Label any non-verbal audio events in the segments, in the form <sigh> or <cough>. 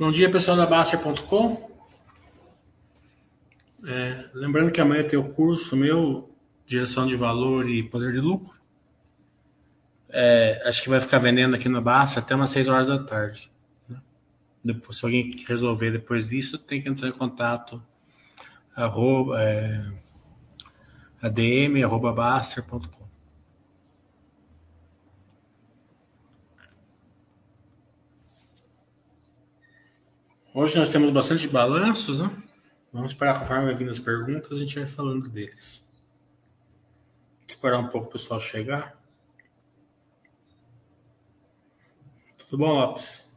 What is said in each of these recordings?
Bom dia, pessoal da Baster.com. É, lembrando que amanhã tem o curso meu, Direção de Valor e Poder de Lucro. É, acho que vai ficar vendendo aqui no Baster até umas 6 horas da tarde. Né? Depois, se alguém resolver depois disso, tem que entrar em contato arroba, é, adm, Hoje nós temos bastante balanços, né? Vamos esperar conforme vai vindo as perguntas, a gente vai falando deles. Esperar um pouco o pessoal chegar. Tudo bom, Lopes?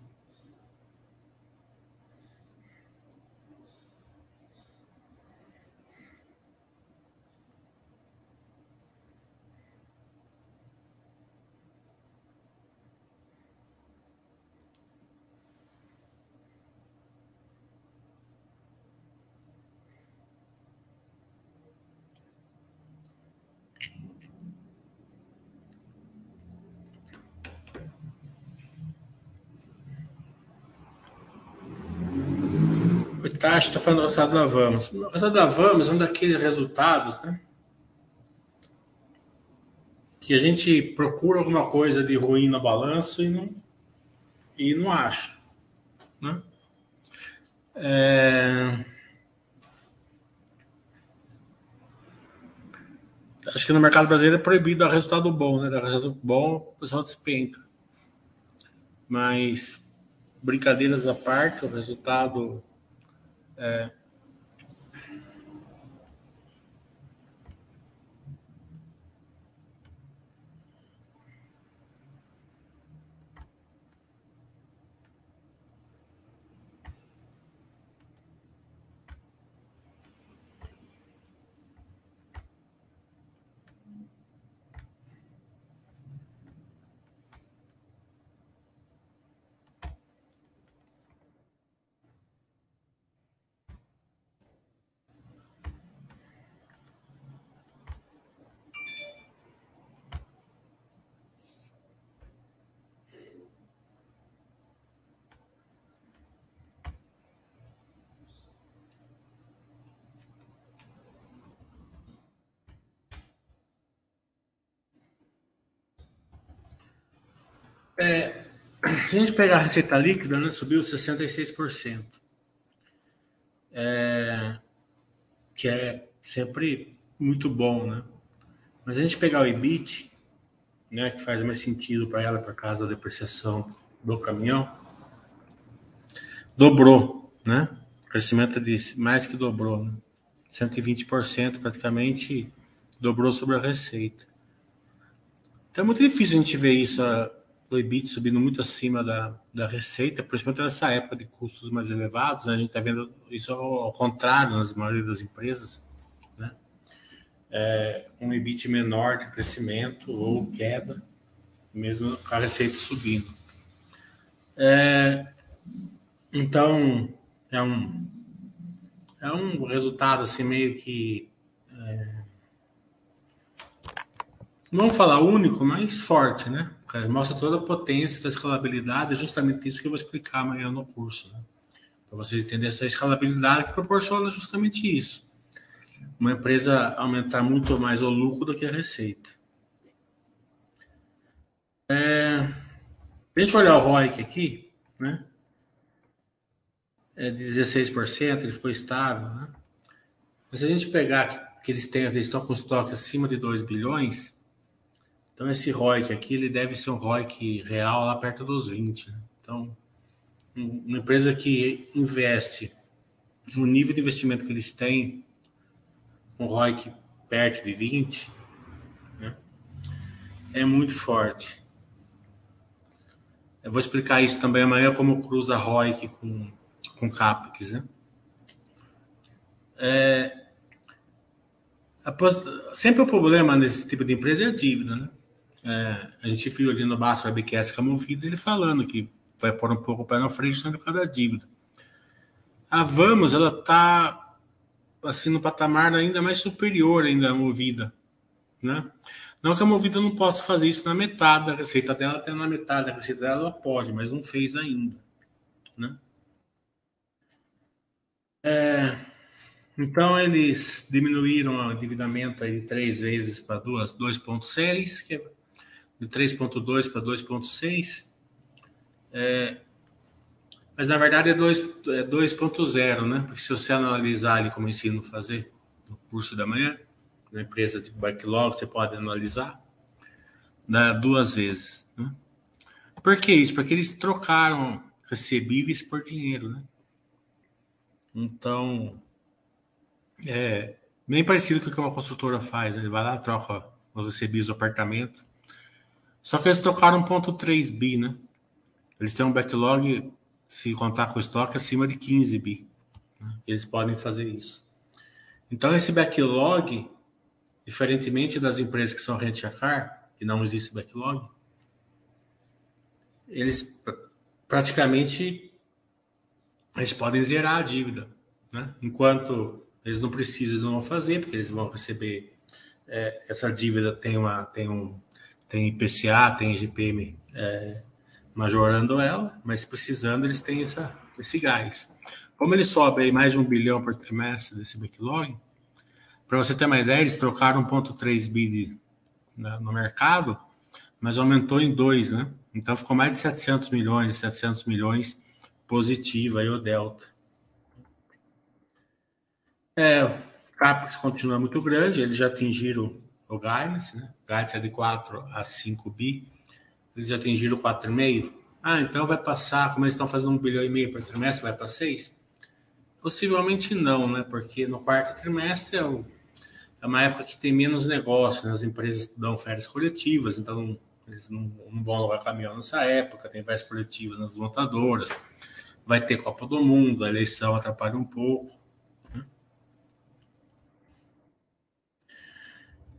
Tá, está falando do resultado da Vamos. O resultado da Vamos é um daqueles resultados, né? Que a gente procura alguma coisa de ruim no balanço e não, e não acha. Né? É... Acho que no mercado brasileiro é proibido dar resultado bom, né? Dar resultado bom, o pessoal despenca. Mas, brincadeiras à parte, o resultado é, É, <clears throat> se a gente pegar a receita líquida, né, subiu 66%. É, que é sempre muito bom, né? Mas a gente pegar o EBIT, né, que faz mais sentido para ela por causa da depreciação do caminhão, dobrou, né? O crescimento de mais que dobrou, né? 120% praticamente dobrou sobre a receita. Então é muito difícil a gente ver isso do EBIT subindo muito acima da, da receita, principalmente nessa época de custos mais elevados. Né? A gente está vendo isso ao, contrário nas maioria das empresas. Né? É, um EBIT menor de crescimento ou queda, mesmo a receita subindo. É, então, é um, é um resultado assim meio que. É, não falar único, mas forte, né? Mostra toda a potência da escalabilidade, justamente isso que eu vou explicar amanhã no curso. Né? Para vocês entenderem essa escalabilidade que proporciona justamente isso. Uma empresa aumentar muito mais o lucro do que a receita. É, deixa eu olhar o ROIC aqui, né? É de 16%, ele ficou estável, né? Mas se a gente pegar que eles têm, eles estão com estoque acima de 2 bilhões, então, esse ROIC aqui, ele deve ser um ROIC real lá perto dos 20. Né? Então, uma empresa que investe no nível de investimento que eles têm, um ROIC perto de 20, né? é muito forte. Eu vou explicar isso também amanhã, como cruza ROIC com, com CAPEX, né? É, sempre o problema nesse tipo de empresa é a dívida, né? É, a gente viu ali no Basta Webcast Camovida ele falando que vai pôr um pouco o pé na frente por causa é da dívida. A Vamos, ela está assim, no patamar ainda mais superior ainda à Movida. Né? Não que a Movida não possa fazer isso na metade da receita dela, até na metade da receita dela ela pode, mas não fez ainda. Né? É, então eles diminuíram o endividamento aí três vezes para duas, 2,6, que é de 3,2 para 2,6. É, mas, na verdade, é 2,0, é né? Porque se você analisar ali como ensino fazer no curso da manhã, na empresa de backlog, você pode analisar, dá duas vezes. Né? Por que isso? Porque eles trocaram recebíveis por dinheiro, né? Então, é bem parecido com o que uma construtora faz. Né? Ele vai lá, troca os recebíveis do apartamento. Só que eles trocaram 1.3 bi, né? Eles têm um backlog, se contar com o estoque, acima de 15 bi. Né? Eles podem fazer isso. Então, esse backlog, diferentemente das empresas que são rent a car, que não existe backlog, eles praticamente eles podem zerar a dívida, né? Enquanto eles não precisam, eles não vão fazer, porque eles vão receber é, essa dívida tem uma tem um tem IPCA, tem IGPM é, majorando ela, mas precisando eles têm essa, esse gás. Como ele sobe aí mais de um bilhão por trimestre desse backlog, para você ter uma ideia, eles trocaram 1,3 bi no mercado, mas aumentou em 2, né? Então ficou mais de 700 milhões, 700 milhões positivo aí o delta. É, o CAPEX continua muito grande, eles já atingiram o guidance, né? Guidance é de 4 a 5 bi, eles já atingiram 4,5. Ah, então vai passar, como eles estão fazendo um bilhão e meio por trimestre, vai para 6? Possivelmente não, né? Porque no quarto trimestre é, o, é uma época que tem menos negócio, né? As empresas dão férias coletivas, então eles não, não vão alugar caminhão nessa época, tem férias coletivas nas montadoras vai ter Copa do Mundo, a eleição atrapalha um pouco.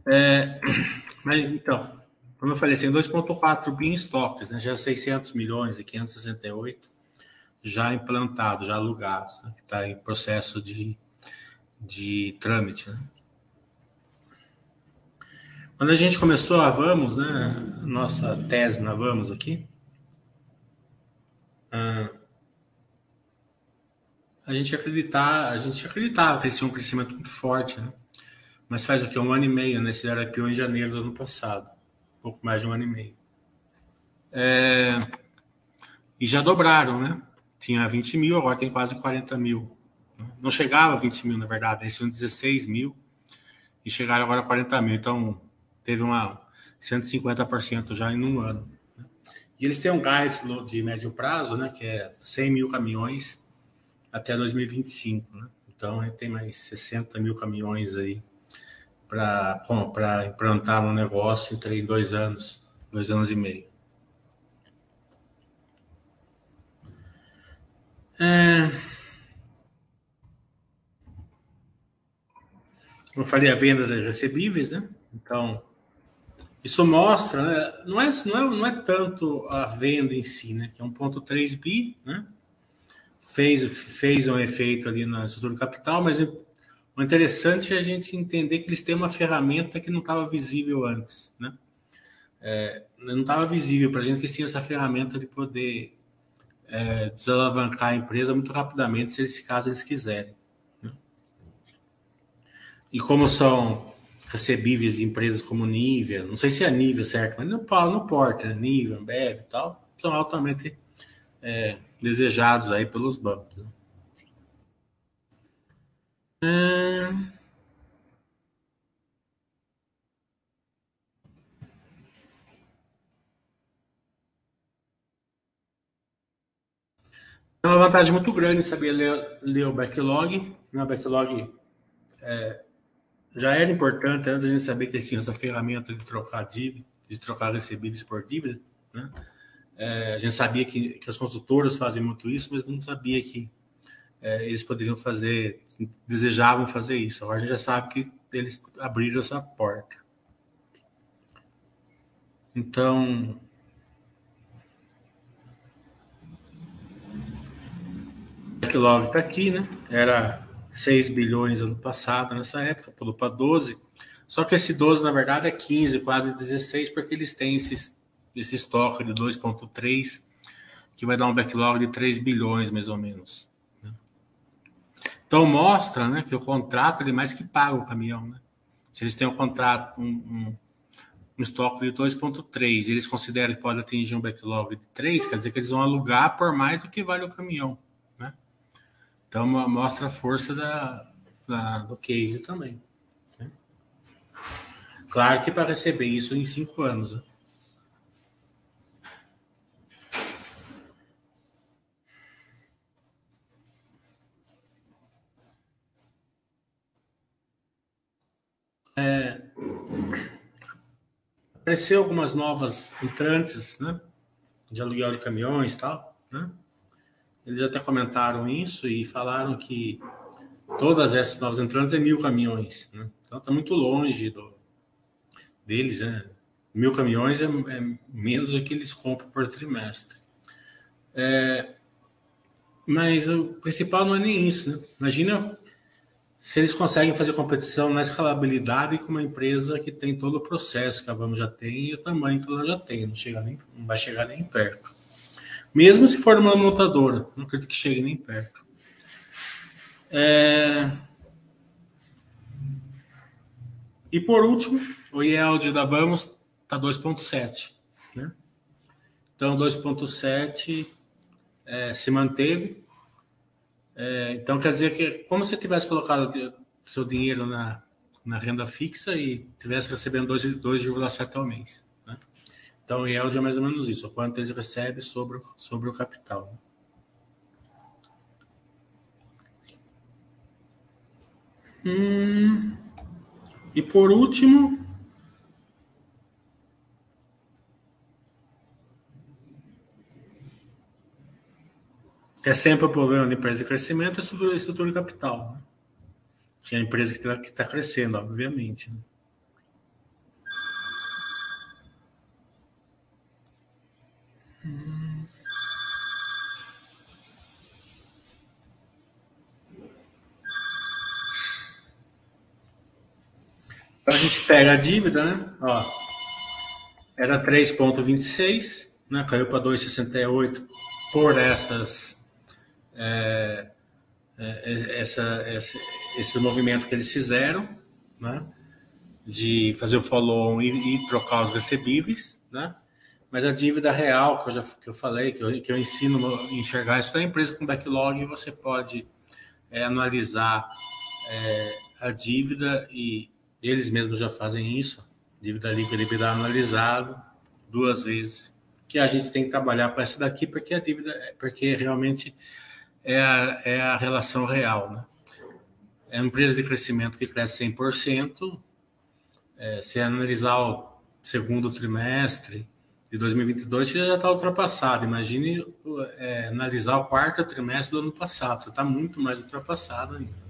É, <clears throat> mas então, como eu falei, tem 2,4 bi em estoques, né? já 600 milhões e 568 já implantados, já alugados, né? que está em processo de, de trâmite. Né? Quando a gente começou a Vamos, né, nossa tese na Vamos aqui, ah, a gente acreditar, a gente acreditava que eles tinham um crescimento muito forte, né? Mas faz o que? Um ano e meio, né? Esse IPO em janeiro do ano passado. Um pouco mais de um ano e meio. É... E já dobraram, né? Tinha 20 mil, agora tem quase 40 mil. Não chegava a 20 mil, na verdade, eles tinham 16 mil e chegaram agora a 40 mil. Então, teve uma 150% já em um ano. Né? E eles têm um guide de médio prazo, né? Que é 100 mil caminhões até 2025. Né? Então, tem mais 60 mil caminhões aí para implantar no negócio entre dois anos, dois anos e meio. É... Eu falei a venda de recebíveis, né? Então, isso mostra, né? não, é, não, é, não é tanto a venda em si, né? Que é 1,3 bi, né? fez, fez um efeito ali na estrutura capital, mas o interessante é a gente entender que eles têm uma ferramenta que não estava visível antes, né? É, não estava visível para a gente que eles tinham essa ferramenta de poder é, desalavancar a empresa muito rapidamente, se eles, caso eles quiserem. Né? E como são recebíveis de empresas como Nivea, não sei se é a Nivea certo, mas não, não porta, né? Nivea, Ambev e tal, são altamente é, desejados aí pelos bancos. Né? É... É uma vantagem muito grande saber ler, ler o backlog. Né? O backlog é, já era importante antes a gente saber que tinha essa ferramenta de trocar dívida, de trocar recebíveis por dívida. Né? É, a gente sabia que, que as construtoras fazem muito isso, mas não sabia que é, eles poderiam fazer, desejavam fazer isso. Agora a gente já sabe que eles abriram essa porta. Então, o backlog está aqui, né? Era 6 bilhões ano passado, nessa época, pulou para 12. Só que esse 12, na verdade, é 15, quase 16, porque eles têm esses esse estoque de 2,3, que vai dar um backlog de 3 bilhões, mais ou menos. Então mostra né, que o contrato ele mais que paga o caminhão. Né? Se eles têm um contrato, um, um, um estoque de 2,3 e eles consideram que pode atingir um backlog de 3, quer dizer que eles vão alugar por mais do que vale o caminhão. Né? Então mostra a força da, da do case também. Né? Claro que para receber isso em cinco anos. Né? É, apareceu algumas novas entrantes, né? De aluguel de caminhões e tal, né? Eles até comentaram isso e falaram que todas essas novas entrantes é mil caminhões, né? Então está muito longe do, deles, né? Mil caminhões é, é, menos do que eles compram por trimestre. É, mas o principal não é nem isso, né? Imagina se eles conseguem fazer competição na escalabilidade com uma empresa que tem todo o processo que a Vamos já tem e o tamanho que ela já tem, não, chega nem, não vai chegar nem perto. Mesmo se for uma montadora, não acredito que chegue nem perto. É... E por último, o yield da Vamos está 2,7. Né? Então, 2,7 é, se manteve é, então quer dizer que como se tivesse colocado seu dinheiro na, na renda fixa e tivesse recebendo 2,7 ao mês. Né? Então o é mais ou menos isso, o quanto eles recebem sobre, sobre o capital. Hum, e por último, é sempre o problema da empresa de crescimento é a estrutura, estrutura de capital. Né? Que é a empresa que está tá crescendo, obviamente. Né? Então a gente pega a dívida, né? Ó, era 3,26, né? caiu para 2,68 por essas é, é, essa, essa, esse movimento que eles fizeram, né? de fazer o follow-on e, e, trocar os recebíveis, né? Mas a dívida real, que eu já que eu falei, que eu, que eu ensino a enxergar isso da empresa com backlog, você pode é, analisar é, a dívida e eles mesmos já fazem isso, dívida líquida e dívida analisado duas vezes, que a gente tem que trabalhar com essa daqui, porque a dívida, porque realmente é a, é a relação real. Né? É uma empresa de crescimento que cresce 100%. É, se analisar o segundo trimestre de 2022, você já está ultrapassado. Imagine é, analisar o quarto trimestre do ano passado. Você está muito mais ultrapassado ainda.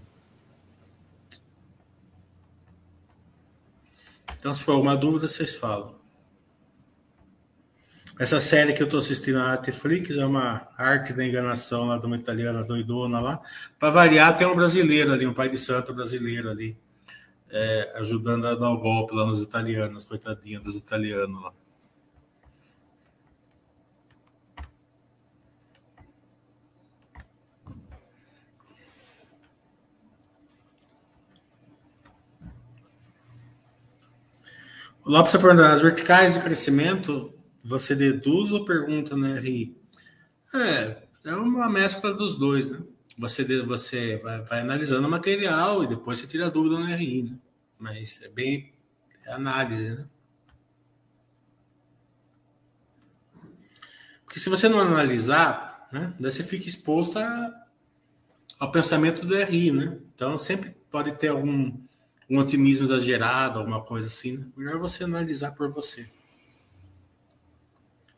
Então, se for alguma dúvida, vocês falam. Essa série que eu estou assistindo na Netflix é uma arte da enganação lá de uma italiana doidona lá. Para variar, tem um brasileiro ali, um pai de santo brasileiro ali, é, ajudando a dar o golpe lá nos italianos, coitadinha dos italianos lá. Lopes perguntando, as verticais de crescimento você deduz ou pergunta no RI? É, é uma mescla dos dois, né? Você, você vai, vai analisando o material e depois você tira a dúvida no RI, né? Mas é bem é análise, né? Porque se você não analisar, né, daí você fica exposto a, ao pensamento do RI, né? Então sempre pode ter algum um otimismo exagerado, alguma coisa assim. Né? Melhor você analisar por você.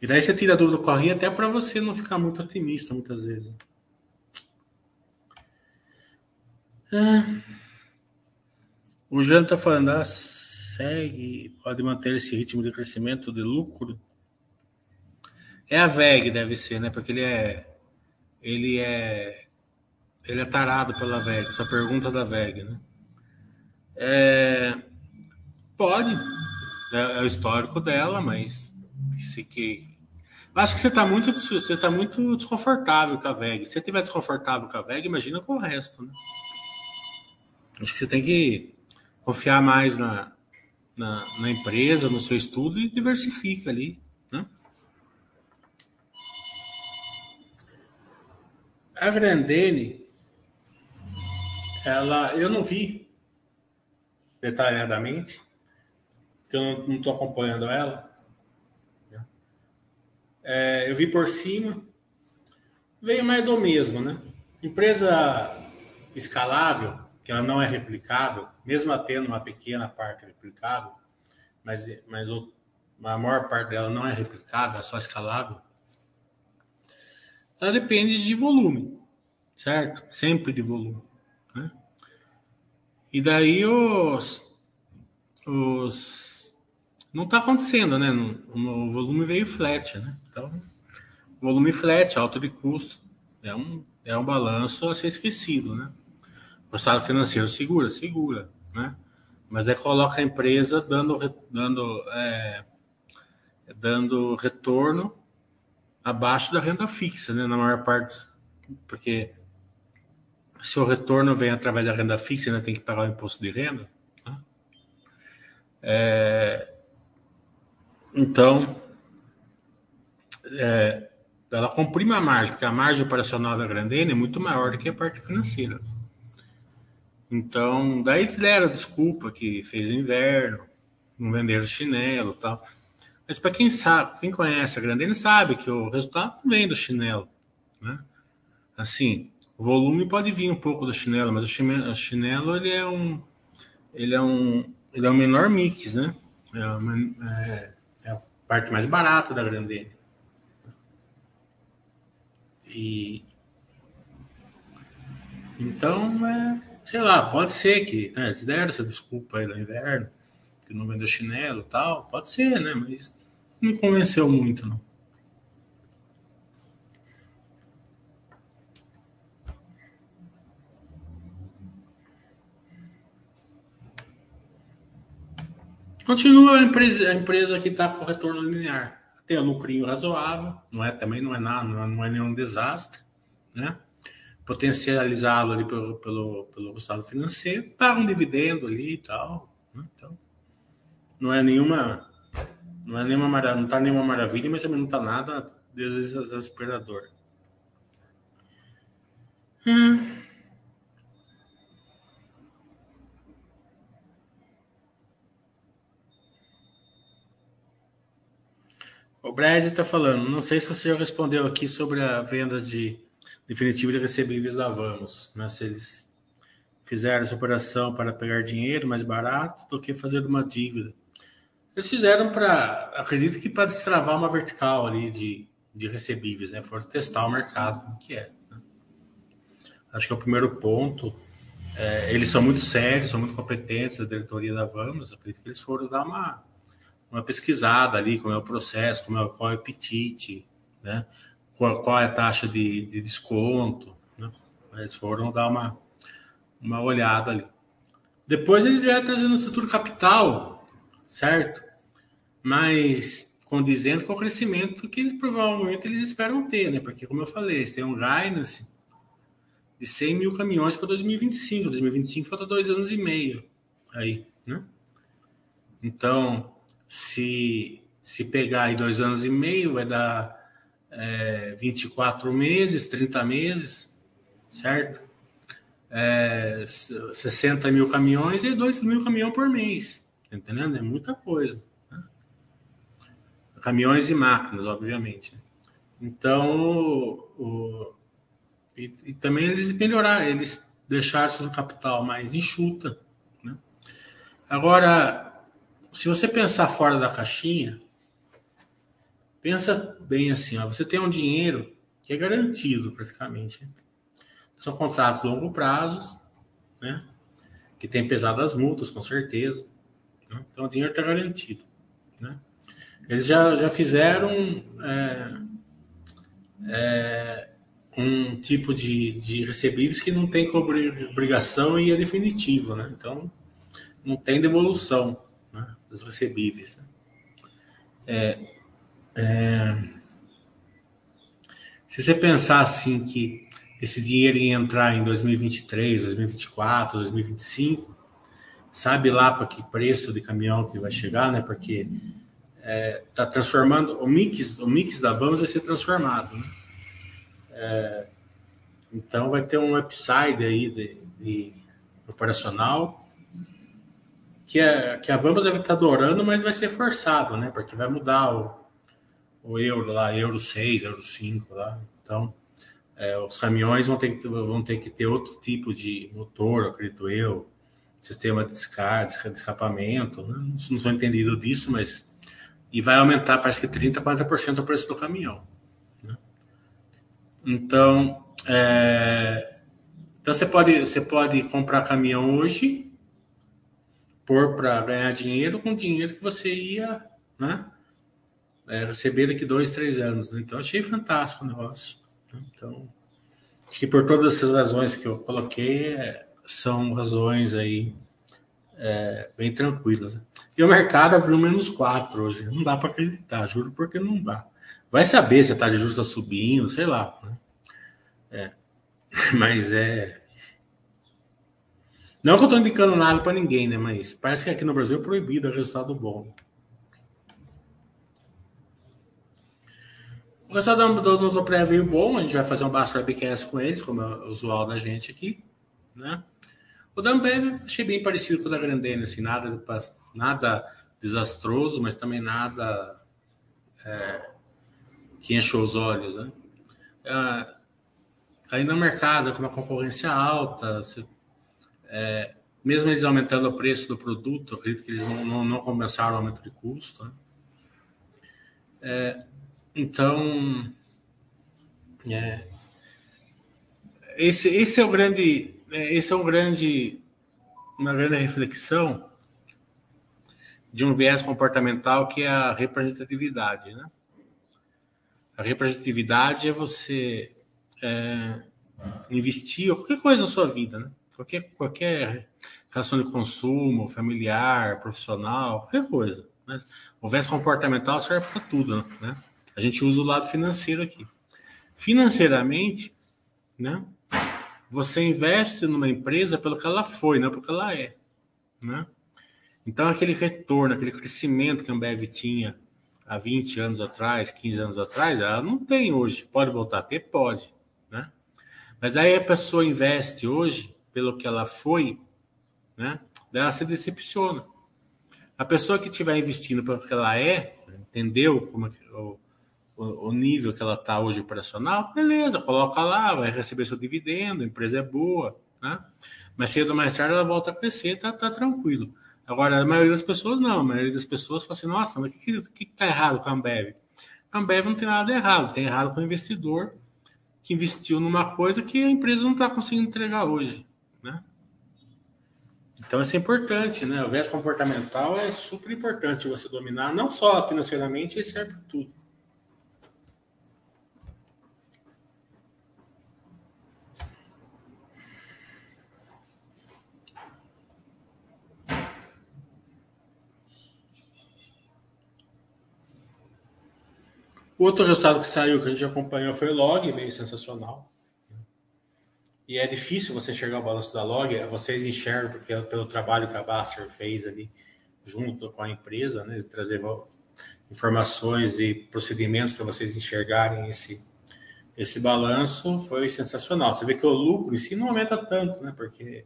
E daí você tira a dúvida do correio até para você não ficar muito otimista muitas vezes. É. O Jânio está falando, ah, segue, pode manter esse ritmo de crescimento de lucro. É a VEG, deve ser, né? Porque ele é. Ele é. Ele é tarado pela VEG. Essa pergunta da VEG, né? É, pode. É, é o histórico dela, mas que acho que você está muito você tá muito desconfortável com a VEG. Se você estiver desconfortável com a VEG, imagina com o resto, né? Acho que você tem que confiar mais na, na, na empresa, no seu estudo e diversifica ali. Né? A Grandene, ela, eu não vi detalhadamente, porque eu não estou acompanhando ela. É, eu vi por cima, veio mais do mesmo, né? Empresa escalável, que ela não é replicável, mesmo tendo uma pequena parte replicável, mas, mas a maior parte dela não é replicável, é só escalável, ela depende de volume, certo? Sempre de volume. Né? E daí os, os não está acontecendo, né? O volume veio flat, né? Então, volume flat, alto de custo, é um, é um balanço a ser esquecido, né? O estado financeiro segura, segura, né? Mas daí coloca a empresa dando, dando, é, dando retorno abaixo da renda fixa, né? Na maior parte, porque se o retorno vem através da renda fixa, ainda tem que pagar o imposto de renda. Né? É, então, é, ela comprime a margem, porque a margem operacional da Grandene é muito maior do que a parte financeira. Então, daí eles deram desculpa que fez o inverno, não venderam chinelo tal. Mas para quem sabe, quem conhece a Grandene sabe que o resultado vem do chinelo, né? Assim, o volume pode vir um pouco do chinelo, mas o chinelo, o chinelo ele é um ele é um ele é o menor mix, né? É, uma, é, é a parte mais barata da Grandene. E então é sei lá, pode ser que né, deram essa desculpa aí do inverno, que não vendeu chinelo tal, pode ser, né? Mas não me convenceu muito, não. Continua a empresa, a empresa que está com retorno linear. Tem um lucrinho razoável, não é também não é nada, não é, não é nenhum desastre, né? potencializá-lo ali pelo, pelo, pelo resultado financeiro, paga um dividendo ali e tal. Né? Então, não é nenhuma. Não é nenhuma maravilha, não tá nenhuma maravilha, mas também não está nada desesperador. Hum. O Brad está falando, não sei se você já respondeu aqui sobre a venda de definitivo de recebíveis da Vamos, né? Se eles fizeram essa operação para pegar dinheiro mais barato do que fazer uma dívida. Eles fizeram para, acredito que para destravar uma vertical ali de, de recebíveis, né? Foram testar o mercado, como que é. Né? Acho que é o primeiro ponto. É, eles são muito sérios, são muito competentes, a diretoria da Vamos. Acredito que eles foram dar uma, uma pesquisada ali, como é o processo, como é, qual é o apetite, né? qual, qual é a taxa de, de desconto. Né? Eles foram dar uma, uma olhada ali. Depois eles vieram trazendo o estrutura capital, certo? Mas condizendo com o crescimento que eles, provavelmente eles esperam ter, né? Porque, como eu falei, eles têm um guidance de 100 mil caminhões para 2025. 2025 falta dois anos e meio aí, né? Então, se, se pegar aí dois anos e meio, vai dar é, 24 meses, 30 meses, certo? É, 60 mil caminhões e 2 mil caminhões por mês, tá entendendo? É muita coisa. Né? Caminhões e máquinas, obviamente. Então, o, e, e, também eles melhoraram, eles deixaram seu capital mais enxuta. Né? Agora, se você pensar fora da caixinha, Pensa bem assim, ó, você tem um dinheiro que é garantido praticamente. Né? São contratos longo prazo, né? Que tem pesado as multas, com certeza. Né? Então o dinheiro está garantido. Né? Eles já, já fizeram é, é, um tipo de, de recebíveis que não tem obrigação e é definitivo, né? Então não tem devolução dos recebíveis. Né? É, é, se você pensar assim que esse dinheiro ia entrar em 2023, 2024, 2025, sabe lá para que preço de caminhão que vai chegar, né? Porque é, tá transformando o mix, o mix da Vamos vai ser transformado, né? É, então vai ter um upside aí de, de operacional que, é, que a Vamos deve estar adorando, mas vai ser forçado, né? Porque vai mudar o, o euro lá, euro 6, euro 5 lá. Então, é, os caminhões vão ter, que, vão ter que ter outro tipo de motor, acredito eu, sistema de descarga, de escapamento. Né? Não, não sou entendido disso, mas. E vai aumentar, parece que 30%, 40% o preço do caminhão. Né? Então, é, então você pode, você pode comprar caminhão hoje, pôr para ganhar dinheiro com dinheiro que você ia né, é, receber daqui dois, três anos. Né? Então, achei fantástico o negócio. Né? Então, acho que por todas essas razões que eu coloquei, é, são razões aí é, bem tranquilas. Né? E o mercado abriu menos 4 hoje. Não dá para acreditar, juro, porque não dá. Vai saber se a taxa de juros está subindo, sei lá. Né? É. <laughs> Mas é. Não que eu estou indicando nada para ninguém, né? Mas parece que aqui no Brasil é proibido o resultado bom. O resultado do, do, pré veio bom, a gente vai fazer um Basta Webcast com eles, como é usual da gente aqui, né? O da Ambev achei bem parecido com o da Grandene, assim, nada, nada desastroso, mas também nada é, que encheu os olhos, né? É, aí no mercado, com uma concorrência alta, você, é, mesmo eles aumentando o preço do produto, acredito que eles não, não, não compensaram o aumento de custo. Né? É, então, é, esse, esse é o grande, é, esse é um grande, uma grande reflexão de um viés comportamental que é a representatividade, né? A representatividade é você é, investir qualquer coisa na sua vida, né? Qualquer, qualquer relação de consumo, familiar, profissional, qualquer coisa. Né? O viés comportamental serve para tudo, né? A gente usa o lado financeiro aqui. Financeiramente, né? Você investe numa empresa pelo que ela foi, não pelo que ela é, né? Então, aquele retorno, aquele crescimento que a Ambev tinha há 20 anos atrás, 15 anos atrás, ela não tem hoje. Pode voltar a ter? Pode. Né? Mas aí a pessoa investe hoje pelo que ela foi, né? ela se decepciona. A pessoa que estiver investindo pelo que ela é, entendeu como é o, o, o nível que ela está hoje operacional, beleza, coloca lá, vai receber seu dividendo, a empresa é boa, né? Mas cedo ou mais tarde ela volta a crescer, tá, tá tranquilo. Agora, a maioria das pessoas não, a maioria das pessoas fala assim, nossa, mas o que, que, que tá errado com a Ambev? A Ambev não tem nada errado, tem errado com o investidor que investiu numa coisa que a empresa não está conseguindo entregar hoje? Então isso é importante, né? O viés comportamental é super importante você dominar, não só financeiramente, ele serve para tudo. Outro resultado que saiu, que a gente acompanhou, foi o log, meio sensacional. E é difícil você enxergar o balanço da log, vocês enxergam porque pelo trabalho que a Basser fez ali junto com a empresa, né, trazer informações e procedimentos para vocês enxergarem esse esse balanço foi sensacional. Você vê que o lucro em si não aumenta tanto, né? Porque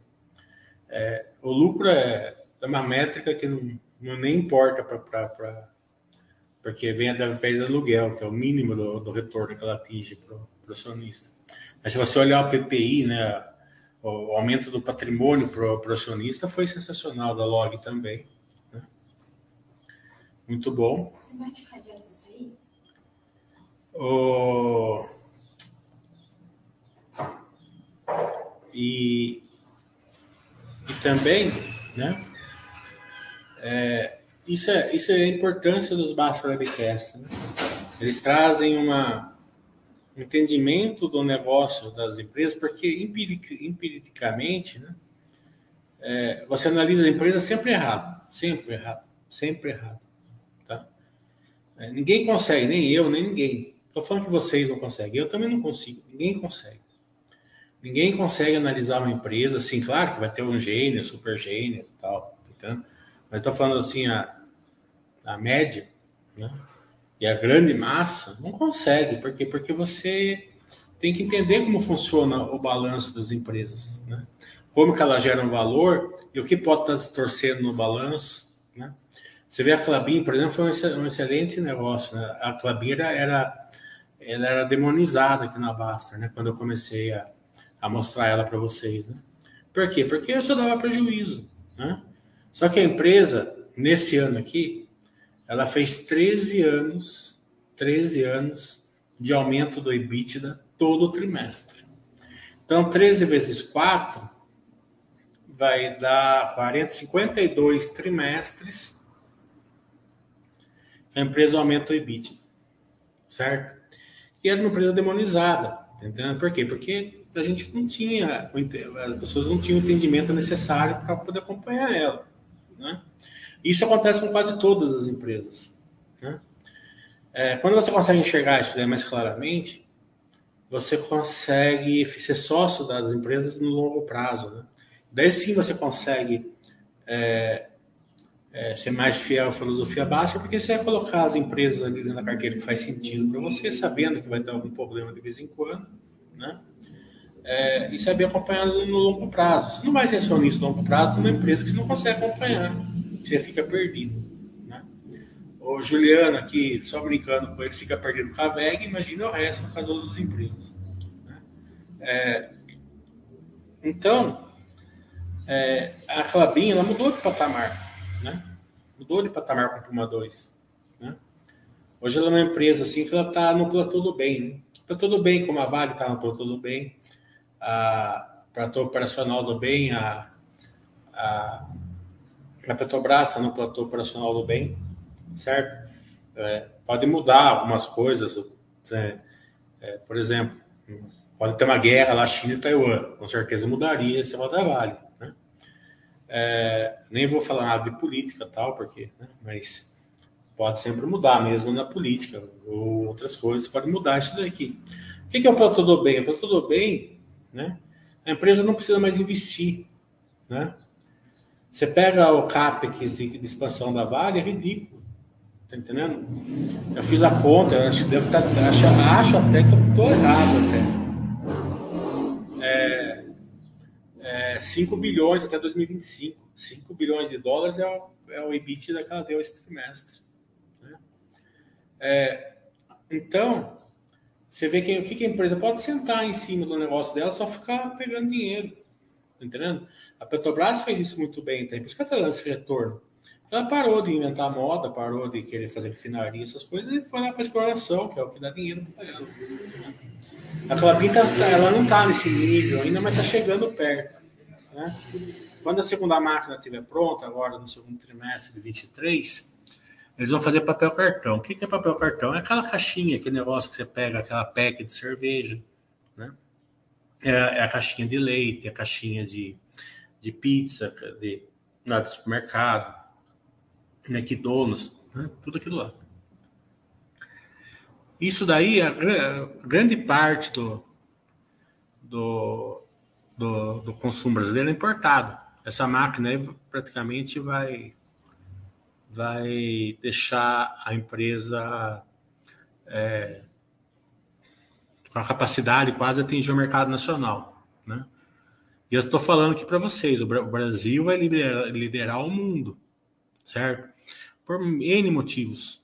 é, o lucro é, é, uma métrica que não, não nem importa para porque vem através do aluguel, que é o mínimo do, do retorno que ela atinge para o acionista. Mas se você olhar o PPI, né, o aumento do patrimônio para o acionista foi sensacional da Log também. Né? Muito bom. Você vai ficar de isso aí? O... E, e também, né? É, isso é, isso é a importância dos Basta Webcast. Né? Eles trazem uma, um entendimento do negócio das empresas, porque empiric, empiricamente, né, é, você analisa a empresa sempre errado, sempre errado, sempre errado. Tá? É, ninguém consegue, nem eu, nem ninguém. Estou falando que vocês não conseguem, eu também não consigo, ninguém consegue. Ninguém consegue analisar uma empresa assim, claro que vai ter um gênio, super gênio e tal, entendeu? mas estou falando assim, a, a média, né? E a grande massa não consegue, por quê? Porque você tem que entender como funciona o balanço das empresas, né? Como que elas geram valor e o que pode estar distorcendo no balanço, né? Você vê a Clabin, por exemplo, foi um excelente negócio, né? A Clabin era, era, ela era demonizada aqui na Basta, né? Quando eu comecei a, a mostrar ela para vocês, né? Por quê? Porque eu só dava prejuízo, né? Só que a empresa, nesse ano aqui, ela fez 13 anos, 13 anos de aumento do EBITDA todo trimestre. Então, 13 vezes 4 vai dar 40, 52 trimestres. A empresa aumenta o EBITDA, certo? E era uma empresa demonizada, entendendo? Por quê? Porque a gente não tinha, as pessoas não tinham o entendimento necessário para poder acompanhar ela, né? Isso acontece com quase todas as empresas. Né? É, quando você consegue enxergar isso daí mais claramente, você consegue ser sócio das empresas no longo prazo. Né? Daí sim você consegue é, é, ser mais fiel à filosofia básica, porque você vai colocar as empresas ali dentro da carteira que faz sentido para você, sabendo que vai ter algum problema de vez em quando, né? É, e saber acompanhar no longo prazo. Você não vai ser acionista no longo prazo numa empresa que você não consegue acompanhar você fica perdido. Né? O Juliano aqui, só brincando com ele, fica perdido com a VEG, imagina o resto com as outras empresas. Né? É, então, é, a Clabin, ela mudou de patamar, né? Mudou de patamar para a Puma 2, né? Hoje ela é uma empresa assim que ela está no platô do bem, né? Tudo bem, como a Vale está no platô do bem, a platô operacional do bem, a, a a Petrobras está no platô operacional do bem, certo? É, pode mudar algumas coisas, é, é, por exemplo, pode ter uma guerra lá, China e Taiwan, com certeza mudaria esse Vale, né? É, nem vou falar nada de política tal, porque, né? mas pode sempre mudar mesmo na política ou outras coisas podem mudar isso daqui. O que é o platô do bem? O platô do bem, né? A empresa não precisa mais investir, né? Você pega o CAPEX de, expansão da Vale, é ridículo. Tá entendendo? Eu fiz a conta, acho, devo estar, tá, acho, acho até que eu estou errado até. É, é, 5 bilhões até 2025. 5 bilhões de dólares é o, é o que ela deu esse trimestre. Né? É, então, você vê que o que a empresa pode sentar em cima do negócio dela só ficar pegando dinheiro. Tá entendendo? A Petrobras fez isso muito bem, então, por isso que ela está dando esse retorno. Ela parou de inventar moda, parou de querer fazer refinaria, essas coisas, e foi lá para exploração, que é o que dá dinheiro para ela. A Clabin tá, tá, ela não está nesse nível ainda, mas está chegando perto. Né? Quando a segunda máquina estiver pronta, agora no segundo trimestre de 23, eles vão fazer papel cartão. O que é papel cartão? É aquela caixinha, aquele negócio que você pega, aquela pack de cerveja, né? É, é a caixinha de leite, a caixinha de, de pizza, de, lá do supermercado, McDonald's, né? tudo aquilo lá. Isso daí, a, a grande parte do, do, do, do, consumo brasileiro é importado. Essa máquina aí praticamente vai, vai deixar a empresa é, com a capacidade quase atingir o mercado nacional? E eu estou falando aqui para vocês, o Brasil vai liderar, liderar, o mundo, certo? Por N motivos,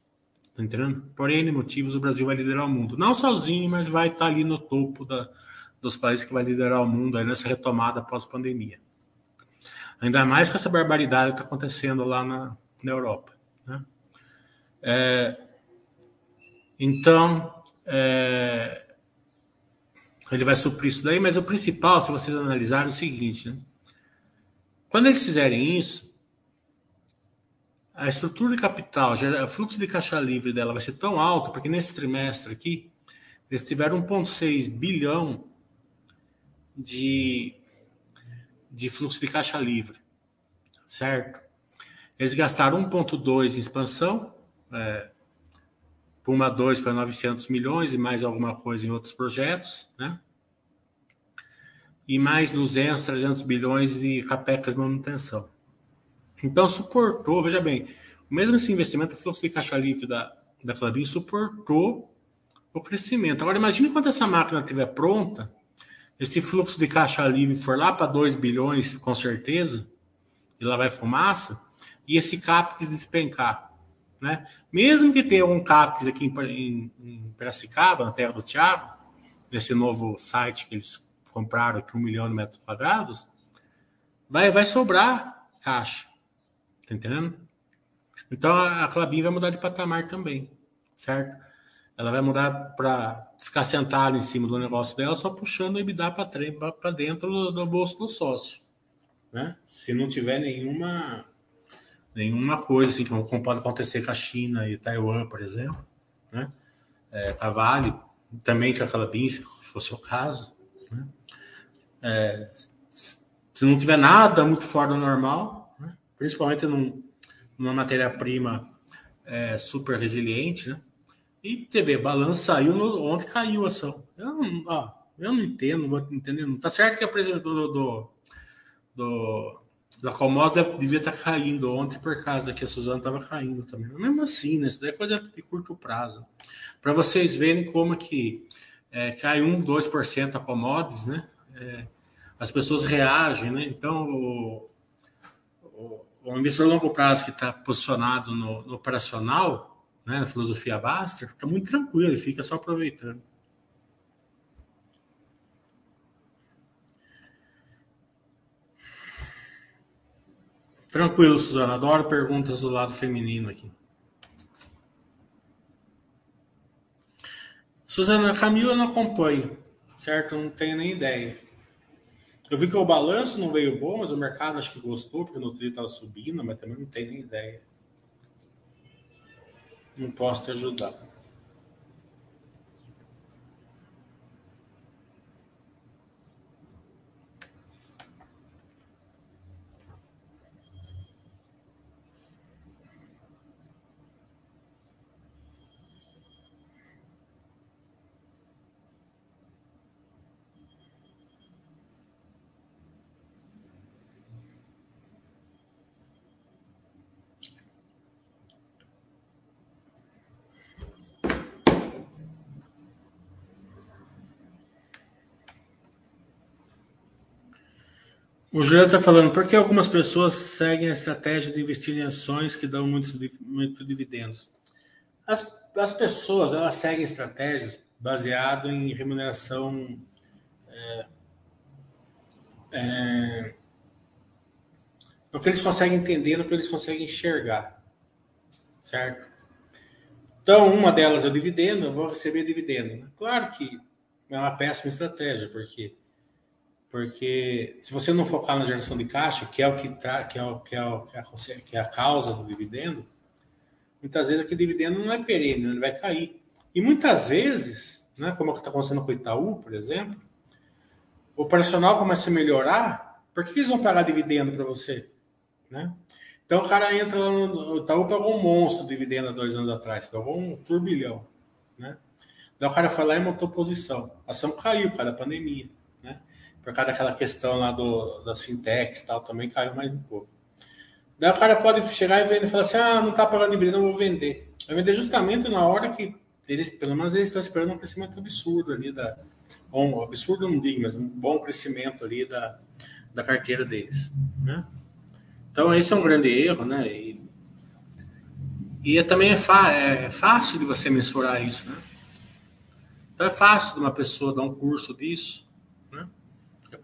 tá entendendo? Por N motivos o Brasil vai liderar o mundo. Não sozinho, mas vai estar tá ali no topo da, dos países que vai liderar o mundo aí nessa retomada pós-pandemia. Ainda mais com essa barbaridade que está acontecendo lá na, na Europa, né? É, então, é, ele vai suprir isso daí, mas o principal, se vocês analisarem, é o seguinte: né? quando eles fizerem isso, a estrutura de capital, o fluxo de caixa livre dela vai ser tão alto, porque nesse trimestre aqui, eles tiveram 1,6 bilhão de, de fluxo de caixa livre, certo? Eles gastaram 1,2 em expansão, é, Puma 2 foi 900 milhões e mais alguma coisa em outros projetos, né? e mais 200, 300 bilhões de capecas de manutenção. Então suportou, veja bem, mesmo esse investimento, o fluxo de caixa livre da, da Clabin suportou o crescimento. Agora imagine quando essa máquina estiver pronta, esse fluxo de caixa livre for lá para 2 bilhões, com certeza, e lá vai fumaça, e esse CAPEX despencar. Né? Mesmo que tenha um CAPEX aqui em, em Piracicaba, na terra do Thiago, nesse novo site que eles compraram aqui um milhão de metros quadrados, vai, vai sobrar caixa. Tá entendendo? Então a Clabin vai mudar de patamar também, certo? Ela vai mudar para ficar sentada em cima do negócio dela, só puxando o EBITDA para dentro do, do, bolso do sócio. Né? Se não tiver nenhuma nenhuma coisa assim, como pode acontecer com a China e Taiwan, por exemplo, né? É, Vale, também com a Calabin, se fosse o caso. Né? É, se não tiver nada muito fora do normal, né? principalmente num, numa matéria-prima é, super resiliente, né? E vê, balanço saiu no, ontem caiu a ação. Eu não, ó, eu não entendo, não vou entender. Não tá certo que a presidente do, do, do da Comos devia estar tá caindo ontem por causa que a Suzana estava caindo também. Mas mesmo assim, né? Isso daí é coisa de curto prazo. Para vocês verem como que é, cai 1, 2% a commodities, né? É, as pessoas reagem, né? Então, o, o, o investidor a longo prazo que está posicionado no, no operacional, né, na filosofia Baster, fica muito tranquilo, ele fica só aproveitando. Tranquilo, Suzana. Adoro perguntas do lado feminino aqui. Suzana, Camila eu não acompanho, certo? não tenho nem ideia. Eu vi que o balanço não veio bom, mas o mercado acho que gostou, porque no dia estava subindo, mas também não tenho nem ideia. Não posso te ajudar. O Juliano está falando, por que algumas pessoas seguem a estratégia de investir em ações que dão muitos, muito dividendos? As, as pessoas elas seguem estratégias baseado em remuneração é, é, no que eles conseguem entender, no que eles conseguem enxergar, certo? Então, uma delas é o dividendo, eu vou receber dividendo. Claro que é uma péssima estratégia, porque porque se você não focar na geração de caixa, que é o que, que, é o, que, é o, que, é a, que é a causa do dividendo, muitas vezes aquele dividendo não é perene, ele vai cair. E muitas vezes, né, como está acontecendo com o Itaú, por exemplo, o operacional começa a melhorar, por que eles vão pagar dividendo para você? Né? Então o cara entra lá no. Itaú pagou um monstro de dividendo há dois anos atrás, pagou um turbilhão. Né? Daí o cara foi lá e montou posição. A ação caiu causa da pandemia por causa daquela questão lá do, das fintechs e tal, também caiu mais um pouco. Daí o cara pode chegar e vender e falar assim: ah, não está pagando dividendo, não vou vender. Vai vender justamente na hora que eles, pelo menos eles estão esperando um crescimento absurdo ali da. Bom, absurdo não digo, mas um bom crescimento ali da, da carteira deles. Né? Então, esse é um grande erro, né? E, e é, também é, é fácil de você mensurar isso, né? Então, é fácil de uma pessoa dar um curso disso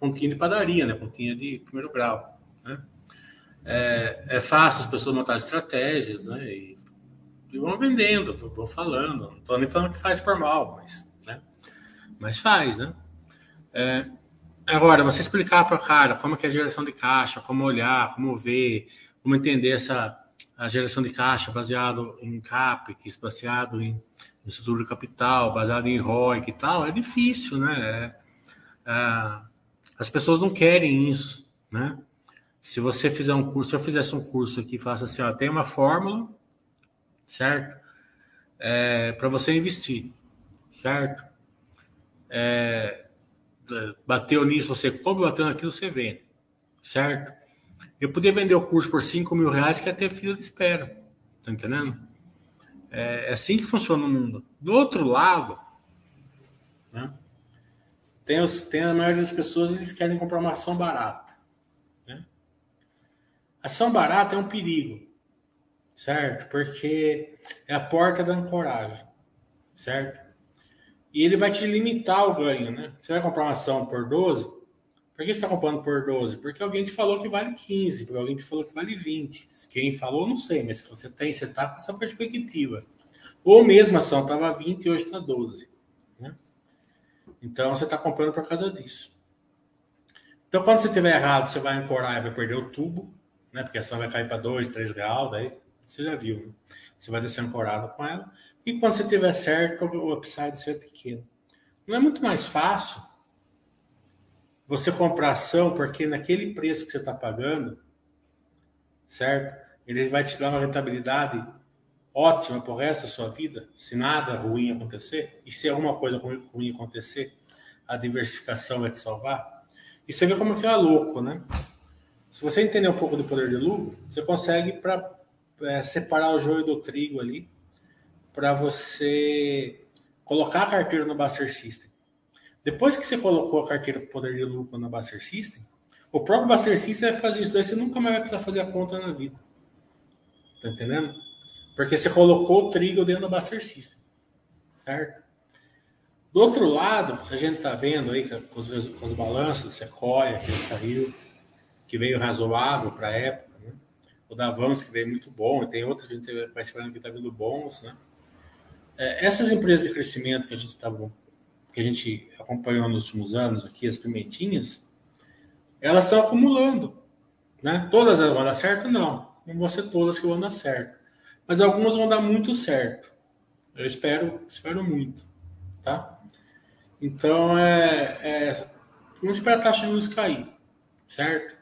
continha de padaria, né? Continha de primeiro grau, né? É, é fácil as pessoas montar estratégias, né? E, e vão vendendo, vão falando. Não estou nem falando que faz por mal, mas, né? Mas faz, né? É, agora, você explicar para o cara como é a geração de caixa, como olhar, como ver, como entender essa a geração de caixa baseado em CAPEX, baseado em estrutura de capital, baseado em ROIC e tal, é difícil, né? É, é, as pessoas não querem isso, né? Se você fizer um curso, se eu fizesse um curso aqui, faça assim, ó, tem uma fórmula, certo? É, para você investir, certo? É, bateu nisso, você compra, bateu naquilo, você vende. Certo? Eu podia vender o curso por 5 mil reais que ter fila de espera. Tá entendendo? É, é assim que funciona o mundo. Do outro lado, né, tem, os, tem a maioria das pessoas eles querem comprar uma ação barata. Né? Ação barata é um perigo, certo? Porque é a porta da ancoragem, certo? E ele vai te limitar o ganho, né? Você vai comprar uma ação por 12, por que você está comprando por 12? Porque alguém te falou que vale 15, porque alguém te falou que vale 20. Quem falou, não sei, mas se você tem, você está com essa perspectiva. Ou mesmo a ação estava 20 e hoje está 12. Então você está comprando por causa disso. Então, quando você tiver errado, você vai ancorar e vai perder o tubo, né? Porque a ação vai cair para 2, 3 graus, daí você já viu, né? Você vai descer ancorado com ela. E quando você tiver certo, o upside ser pequeno. Não é muito mais fácil você comprar ação porque naquele preço que você está pagando, certo? Ele vai te dar uma rentabilidade ótima para o resto da sua vida, se nada ruim acontecer, e se alguma coisa ruim acontecer, a diversificação vai te salvar. E você vê como que é louco, né? Se você entender um pouco do poder de lucro, você consegue para é, separar o joio do trigo ali, para você colocar a carteira no Buster System. Depois que você colocou a carteira com poder de lucro na Buster System, o próprio Buster System vai fazer isso, daí você nunca mais vai precisar fazer a conta na vida. Tá entendendo? Porque você colocou o trigo dentro do Buster System. Certo? Do outro lado, a gente está vendo aí com os, com os balanços, Sequoia, que saiu, que veio razoável para a época, né? o da Vamos, que veio muito bom, e tem outros que a gente vai esperando que está vindo bons. Né? É, essas empresas de crescimento que a gente tá, que a gente acompanhou nos últimos anos aqui, as pimentinhas, elas estão acumulando. Né? Todas vão dar certo? Não. Não vão ser todas que vão dar certo mas algumas vão dar muito certo. Eu espero, espero muito, tá? Então é, é vamos esperar a taxa de juros cair, certo?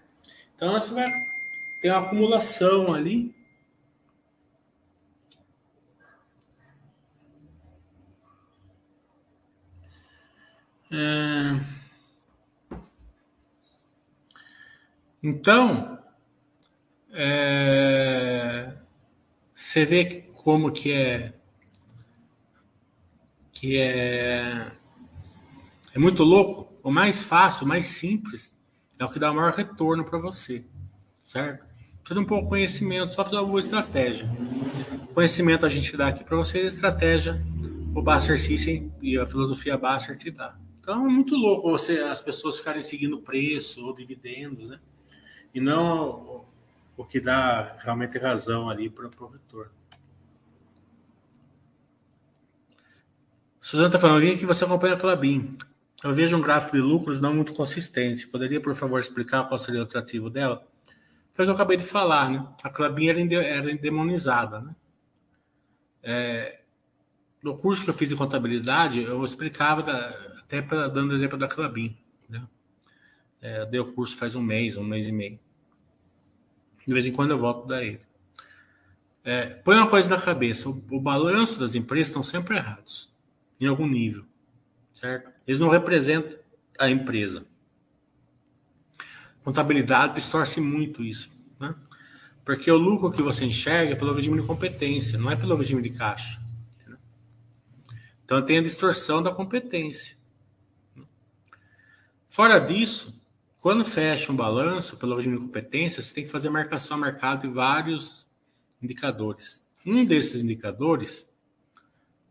Então você vai ter uma acumulação ali. É... Então, é... Você vê como que é que é é muito louco. O mais fácil, o mais simples é o que dá o maior retorno para você, certo? Precisa de um pouco de conhecimento, só para dar uma boa estratégia. Conhecimento a gente dá aqui para você, estratégia o Basser System e a filosofia Basser te dá. Então é muito louco você as pessoas ficarem seguindo preço ou dividendos, né? E não o que dá realmente razão ali para o retorno. Suzana está falando que você acompanha a Clabin. Eu vejo um gráfico de lucros não muito consistente. Poderia, por favor, explicar qual seria o atrativo dela? Foi o que eu acabei de falar, né? A Clabin era, endemonizada, né? É, no curso que eu fiz de contabilidade, eu explicava da, até pra, dando exemplo da Clabin. Né? É, dei o curso faz um mês, um mês e meio. De vez em quando eu volto ele. É, põe uma coisa na cabeça: o, o balanço das empresas estão sempre errados, em algum nível, certo? Eles não representam a empresa. Contabilidade distorce muito isso, né? Porque o lucro que você enxerga é pelo regime de competência, não é pelo regime de caixa. Então tem a distorção da competência. Fora disso, quando fecha um balanço pelo regime de competência, você tem que fazer marcação a mercado de vários indicadores. Um desses indicadores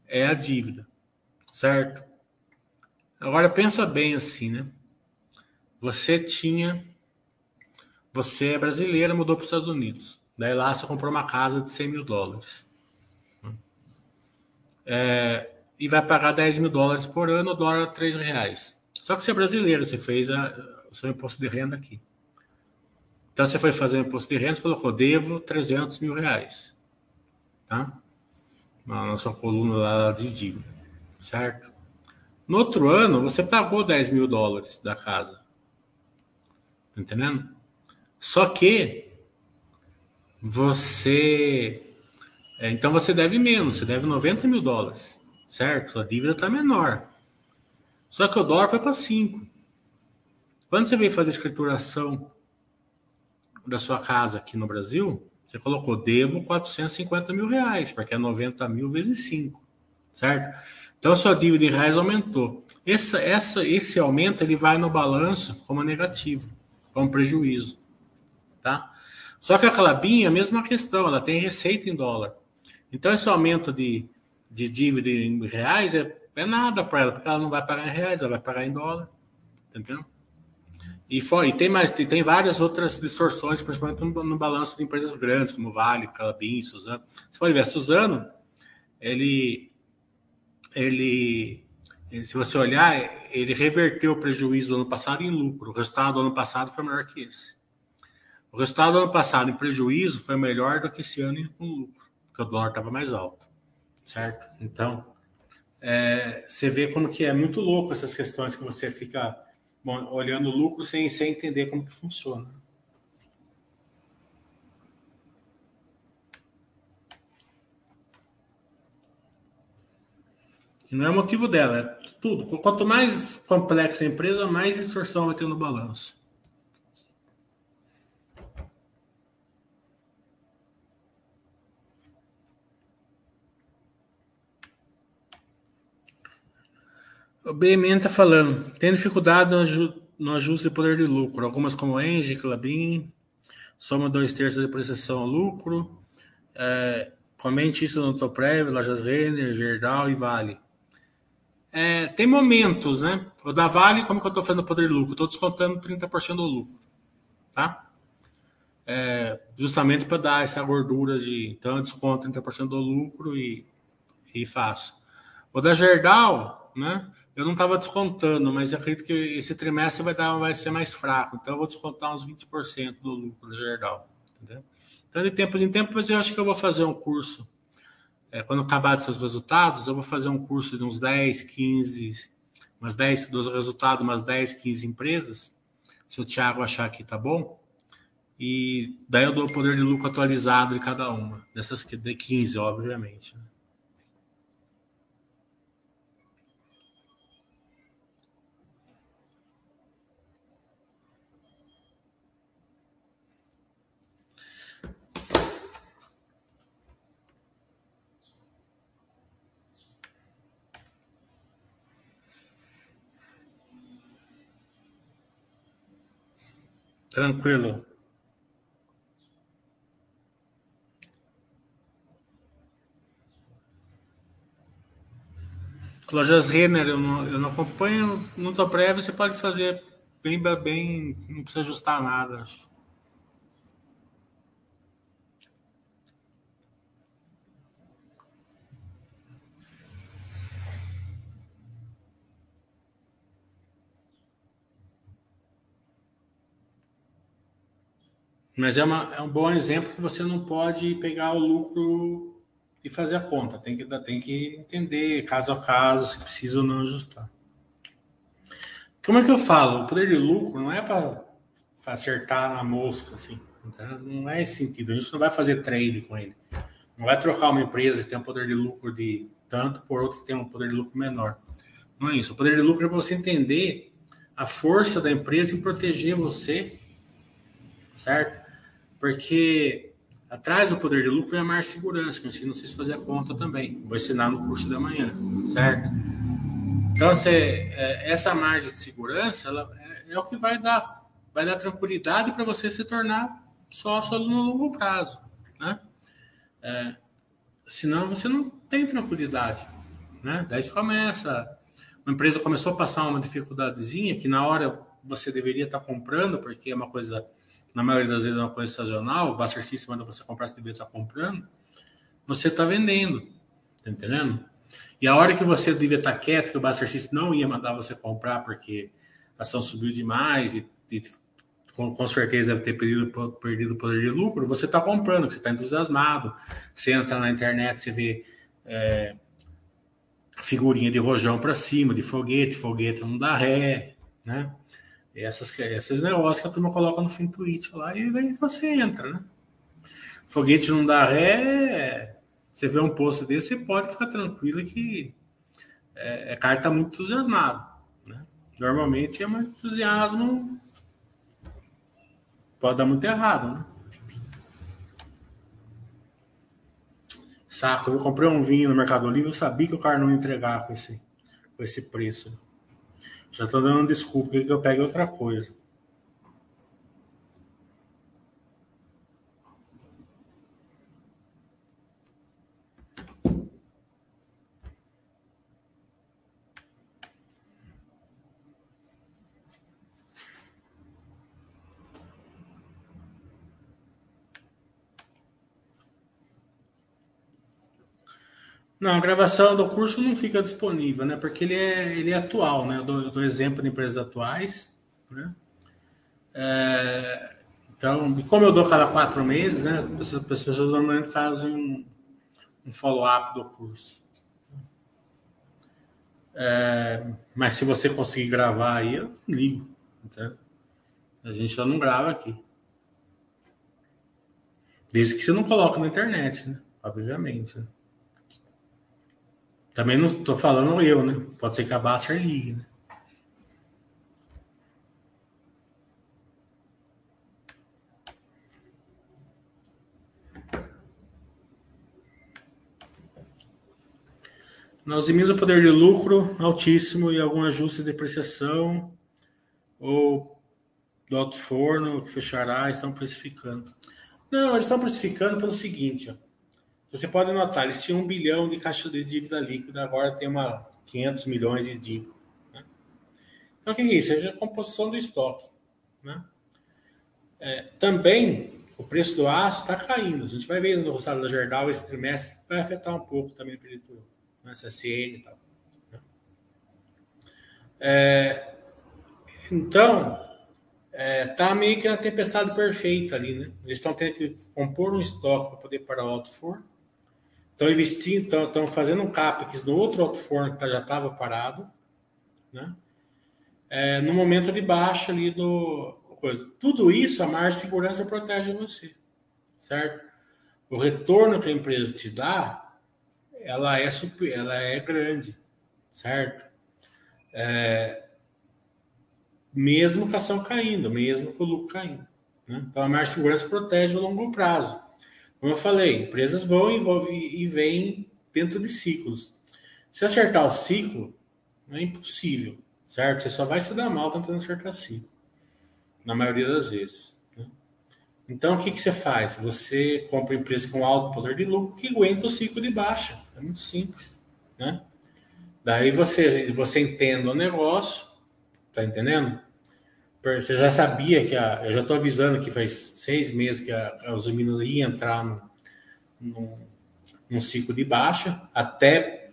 é a dívida, certo? Agora pensa bem assim, né? Você tinha, você é brasileira, mudou para os Estados Unidos. Daí lá você comprou uma casa de 100 mil dólares. É, e vai pagar 10 mil dólares por ano, dólar 3 reais. Só que você é brasileiro, você fez a, o seu imposto de renda aqui. Então você foi fazer o imposto de renda, você colocou devo 300 mil reais, tá? Na nossa coluna lá de dívida, certo? No outro ano, você pagou 10 mil dólares da casa. Tá entendendo? Só que você. É, então você deve menos, você deve 90 mil dólares, certo? Sua dívida está menor. Só que o dólar foi para 5. Quando você veio fazer escrituração da sua casa aqui no Brasil, você colocou devo 450 mil reais, porque é 90 mil vezes 5, certo? Então a sua dívida em reais aumentou. Essa, essa, esse aumento ele vai no balanço como negativo, como prejuízo, tá? Só que a Clabin é a mesma questão, ela tem receita em dólar. Então esse aumento de, de dívida em reais é, é nada para ela, porque ela não vai pagar em reais, ela vai pagar em dólar, entendeu? E, for, e tem mais, tem, tem, várias outras distorções, principalmente no, no, balanço de empresas grandes, como Vale, Calabim, Suzano. Você pode ver, a Suzano, ele, ele, se você olhar, ele reverteu o prejuízo do ano passado em lucro. O resultado do ano passado foi melhor que esse. O resultado do ano passado em prejuízo foi melhor do que esse ano com lucro, porque o dólar estava mais alto, certo? Então, é, você vê como que é muito louco essas questões que você fica olhando o lucro sem, sem entender como que funciona. E não é motivo dela, é tudo. Quanto mais complexa a empresa, mais distorção vai ter no balanço. O BMN está falando, tem dificuldade no, ajuste de poder de lucro. Algumas como Engie, Clabin, soma dois terços de depreciação ao lucro. É, comente isso no Toprev, Lojas Renner, Gerdau e Vale. É, tem momentos, né? O da Vale, como que eu estou fazendo poder de lucro? Estou descontando 30% do lucro, tá? É, justamente para dar essa gordura de. Então, eu desconto 30% do lucro e, e faço. O da Gerdau, né? Eu não estava descontando, mas acredito que esse trimestre vai, dar, vai ser mais fraco. Então, eu vou descontar uns 20% do lucro do Gerdau. Entendeu? Então, de tempos em tempos, mas eu acho que eu vou fazer um curso. É, quando acabar seus resultados, eu vou fazer um curso de uns 10, 15, umas 10 dos resultados, umas 10, 15 empresas. Se o Thiago achar que tá bom. E daí eu dou o poder de lucro atualizado de cada uma. Dessas de 15, obviamente. Né? Tranquilo. Lojas Renner eu não, eu não acompanho, não estou prévio, você pode fazer bem, bem, não precisa ajustar nada. Acho. Mas é, uma, é um bom exemplo que você não pode pegar o lucro e fazer a conta. Tem que, tem que entender caso a caso se precisa ou não ajustar. Como é que eu falo? O poder de lucro não é para acertar na mosca, assim. Então, não é esse sentido. A gente não vai fazer trade com ele. Não vai trocar uma empresa que tem um poder de lucro de tanto por outra que tem um poder de lucro menor. Não é isso. O poder de lucro é para você entender a força da empresa em proteger você, certo? Porque atrás do poder de lucro é a mais segurança, que eu ensino vocês a fazer a conta também. Vou ensinar no curso da manhã, certo? Então, você, é, essa margem de segurança ela, é, é, o que vai dar, vai dar tranquilidade para você se tornar sócio no longo prazo, né? É, senão você não tem tranquilidade, né? Daí você começa, uma empresa começou a passar uma dificuldadezinha que na hora você deveria estar comprando porque é uma coisa na maioria das vezes é uma coisa sazonal, o Buster System manda você comprar, você deveria estar comprando, você está vendendo, tá entendendo? E a hora que você devia estar quieto, que o Buster System não ia mandar você comprar porque a ação subiu demais e, e com, com, certeza deve ter perdido, perdido poder de lucro, você está comprando, você está entusiasmado, você entra na internet, você vê é, figurinha de rojão para cima, de foguete, foguete não dá ré, né? Essas, esses negócios que a turma coloca no fim do tweet lá e aí você entra, né? Foguete não dá ré, você vê um post desse, você pode ficar tranquilo que é, é cara tá muito entusiasmado, né? Normalmente é um entusiasmo. Pode dar muito errado, né? Saco, eu comprei um vinho no Mercado Livre, eu sabia que o cara não ia entregar com esse, com esse preço. Já tô dando desculpa que eu pegue outra coisa. Não, a gravação do curso não fica disponível, né? Porque ele é, ele é atual, né? Eu dou, eu dou exemplo de empresas atuais, né? É, então, como eu dou cada quatro meses, né? As pessoas normalmente fazem um, um follow-up do curso. É, mas se você conseguir gravar aí, eu ligo. Então, a gente só não grava aqui. Desde que você não coloque na internet, né? Obviamente. Né? Também não estou falando eu, né? Pode ser que a Baster ligue, né? Nós imimos o poder de lucro altíssimo e algum ajuste de depreciação ou do forno que fechará estão precificando. Não, eles estão precificando pelo seguinte, ó. Você pode notar, eles tinham um bilhão de caixa de dívida líquida, agora tem uma 500 milhões de dívida. Né? Então, o que é isso? É a composição do estoque. Né? É, também, o preço do aço está caindo. A gente vai ver no resultado da Gerdau esse trimestre, vai afetar um pouco também o período, né? CSN e tal. Né? É, então, é, tá meio que na tempestade perfeita ali, né? Eles estão tendo que compor um estoque para poder parar o alto forno estão investindo, estão, fazendo um CAPEX no outro alto forno que já estava parado, né? É, no momento de baixa ali do coisa. Tudo isso a maior segurança protege você, certo? O retorno que a empresa te dá, ela é super, ela é grande, certo? É, mesmo com a ação caindo, mesmo com o lucro caindo. Né? Então a maior segurança protege o longo prazo. Como eu falei, empresas vão e, e vêm dentro de ciclos. Se acertar o ciclo, é impossível, certo? Você só vai se dar mal tentando acertar ciclo, na maioria das vezes. Né? Então, o que, que você faz? Você compra empresa com alto poder de lucro que aguenta o ciclo de baixa. É muito simples, né? Daí você, você entende o negócio, tá entendendo? Você já sabia que a. Eu já estou avisando que faz seis meses que a, os meninos iam entrar no, no, ciclo de baixa, até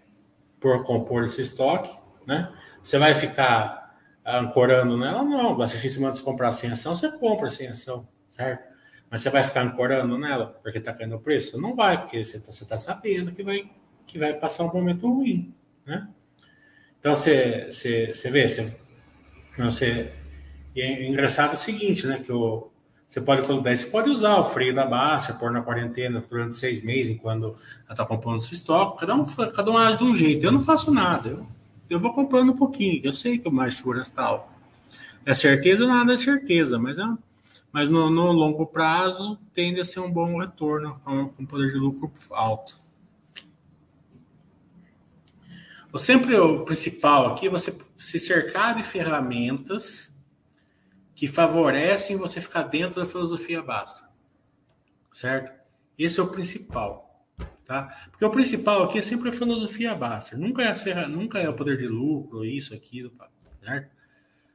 por compor esse estoque, né? Você vai ficar ancorando nela? Não. Você se manda comprar sem ação, você compra sem ação, certo? Mas você vai ficar ancorando nela porque está caindo o preço? Não vai, porque você está tá sabendo que vai, que vai passar um momento ruim, né? Então você, você, você vê, você, você e é engraçado o seguinte, né? Que o, você pode colocar, você pode usar o freio da baixa, pôr na quarentena durante seis meses, enquanto ela está comprando seu estoque. Cada um, cada um age de um jeito. Eu não faço nada. Eu, eu vou comprando um pouquinho, eu sei que o mais segurança está É certeza, nada é certeza, mas, é, mas no, no, longo prazo tende a ser um bom retorno com, com poder de lucro alto. Sempre o principal aqui é você se cercar de ferramentas que favorecem você ficar dentro da filosofia basta. Certo? Esse é o principal. Tá? Porque o principal aqui é sempre a filosofia basta. Nunca é, a, nunca é o poder de lucro, isso, aquilo. Certo?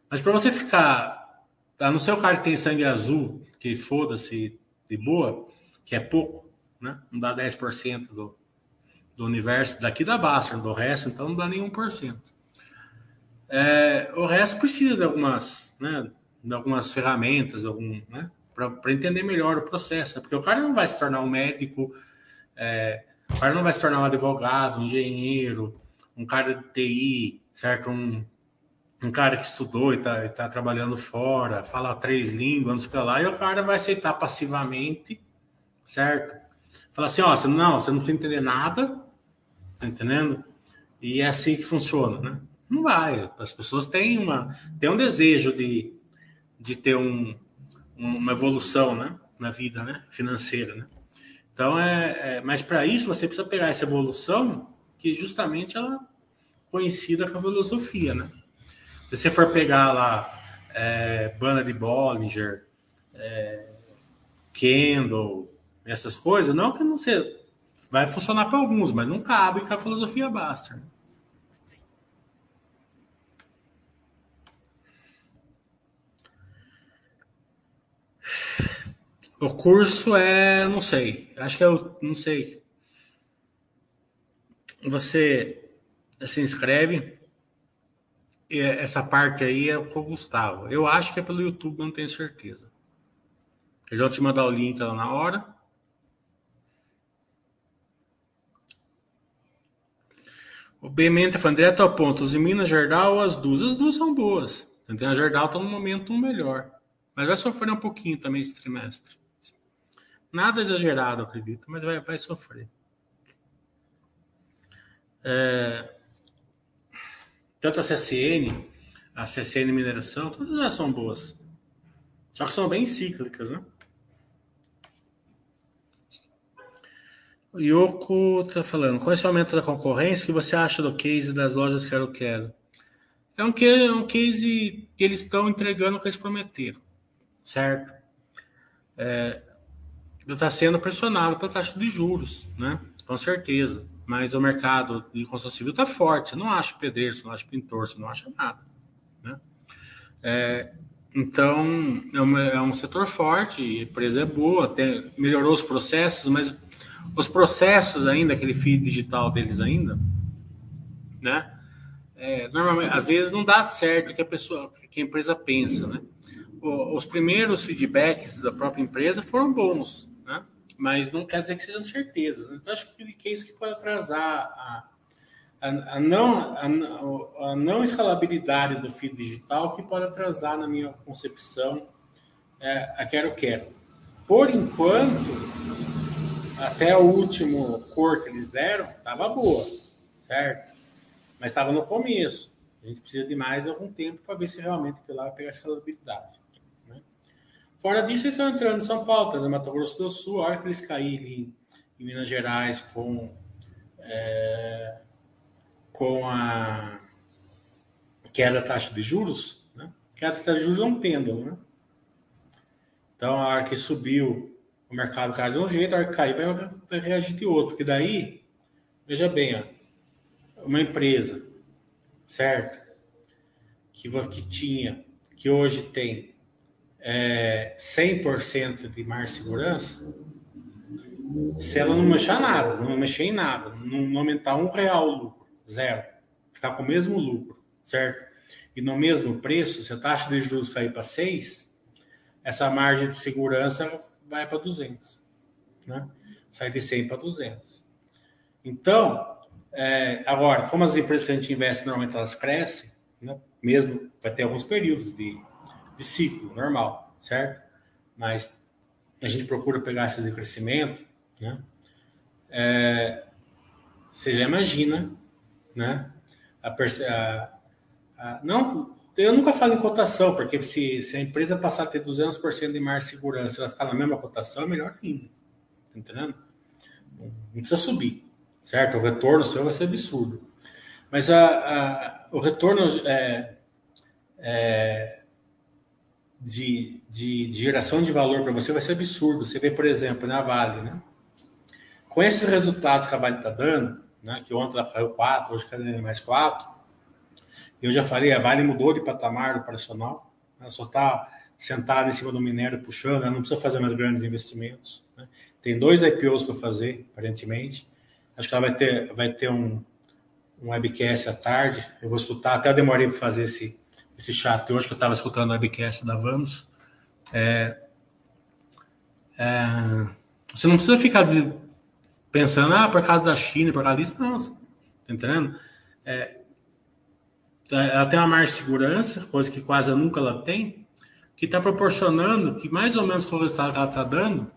Mas para você ficar. Tá, no seu cara que tem sangue azul, que foda-se de boa, que é pouco, né? não dá 10% do, do universo daqui da Basta, do resto, então não dá nenhum por cento. É, o resto precisa de algumas, né, algumas ferramentas, algum, né, para entender melhor o processo. Né? Porque o cara não vai se tornar um médico, é, o cara não vai se tornar um advogado, um engenheiro, um cara de TI, certo? Um, um cara que estudou e está tá trabalhando fora, fala três línguas, não sei o que lá, e o cara vai aceitar passivamente, certo? Fala assim, ó, você, não, você não precisa entender nada, tá entendendo? E é assim que funciona, né? Não vai. As pessoas têm, uma, têm um desejo de, de ter um, uma evolução né? na vida né? financeira. Né? Então, é, é mas para isso você precisa pegar essa evolução que justamente ela conhecida com a filosofia. Né? Se você for pegar lá é, de Bollinger, é, Kendall, essas coisas, não que não seja, vai funcionar para alguns, mas não cabe com a filosofia basta. Né? O curso é, não sei, acho que eu não sei. Você se inscreve, essa parte aí é com o Gustavo. Eu acho que é pelo YouTube, não tenho certeza. Eu já vou te mandar o link lá na hora. O Bementa falando direto ao ponto. Os em Minas Gerdau, as duas. As duas são boas. Entendeu? A Gerdau está no momento melhor. Mas vai sofrer um pouquinho também esse trimestre. Nada exagerado, acredito, mas vai, vai sofrer. É, tanto a CSN, a CSN Mineração, todas elas são boas. Só que são bem cíclicas, né? O Yoko tá falando, com esse aumento da concorrência, o que você acha do case das lojas Quero Quero? É um, case, é um case que eles estão entregando o que eles prometeram, certo? É, está sendo pressionado pela taxa de juros, né? Com certeza. Mas o mercado de construção civil está forte. Você não acha pedreiro, você não acha pintor, você não acha nada. Né? É, então, é, é, um setor forte, a empresa é boa, até melhorou os processos, mas os processos ainda, aquele feed digital deles ainda, né? É, normalmente, às vezes não dá certo o que a pessoa, que a empresa pensa, né? Os primeiros feedbacks da própria empresa foram bons? Mas não quer dizer que sejam certezas. Então, acho que é isso que pode atrasar a, a, a não, a, a, não escalabilidade do feed digital, que pode atrasar, na minha concepção, é, a quero quero. Por enquanto, até o último cor que eles deram, estava boa, certo? Mas estava no começo. A gente precisa de mais algum tempo para ver se realmente aquilo lá vai pegar escalabilidade. Fora disso, eles estão entrando em São Paulo, no Mato Grosso do Sul, a hora que eles caírem em Minas Gerais com, é, com a queda da taxa de juros, né? queda da taxa de juros é um pêndulo, né? Então, a hora que subiu o mercado cai de um jeito, a hora que cair vai, vai reagir de outro. Porque daí, veja bem, ó, uma empresa, certo? Que, que tinha, que hoje tem é, 100% de mar segurança, se ela não mexer nada, não mexer em nada, não, aumentar um real o lucro, zero, ficar com o mesmo lucro, certo? E no mesmo preço, se a taxa de juros cair para 6, essa margem de segurança vai para 200. Né? Sai de 100 para 200. Então, é, agora, como as empresas que a gente investe normalmente elas crescem, né? mesmo vai ter alguns períodos de, de ciclo normal, certo? Mas a gente procura pegar esse de crescimento, né? É, você já imagina, né? A, a, a, não eu nunca falo em cotação, porque se, se a empresa passar a ter 200% de mais segurança, ela ficar na mesma cotação, é melhor ainda. Tá entendendo? Não precisa subir, certo? O retorno seu vai ser absurdo. Mas a, a o retorno é, é, de, de, de, geração de valor para você vai ser absurdo. Você vê, por exemplo, na Vale, né? Com esses resultados que a Vale está dando, né? que ontem ela caiu 4, hoje caiu mais 4, eu já falei, a Vale mudou de patamar operacional, ela só está sentada em cima do minério puxando, ela não precisa fazer mais grandes investimentos. Né? Tem dois IPOs para fazer, aparentemente. Acho que ela vai ter, vai ter um, um webcast à tarde. Eu vou escutar, até eu demorei para fazer esse, esse chat hoje, que eu estava escutando o webcast da Vamos. É, é, você não precisa ficar pensando, ah, por causa da China, por causa disso. Não, tá entendendo? É, ela tem uma mais segurança, coisa que quase nunca ela tem, que está proporcionando que mais ou menos com o resultado que ela está dando,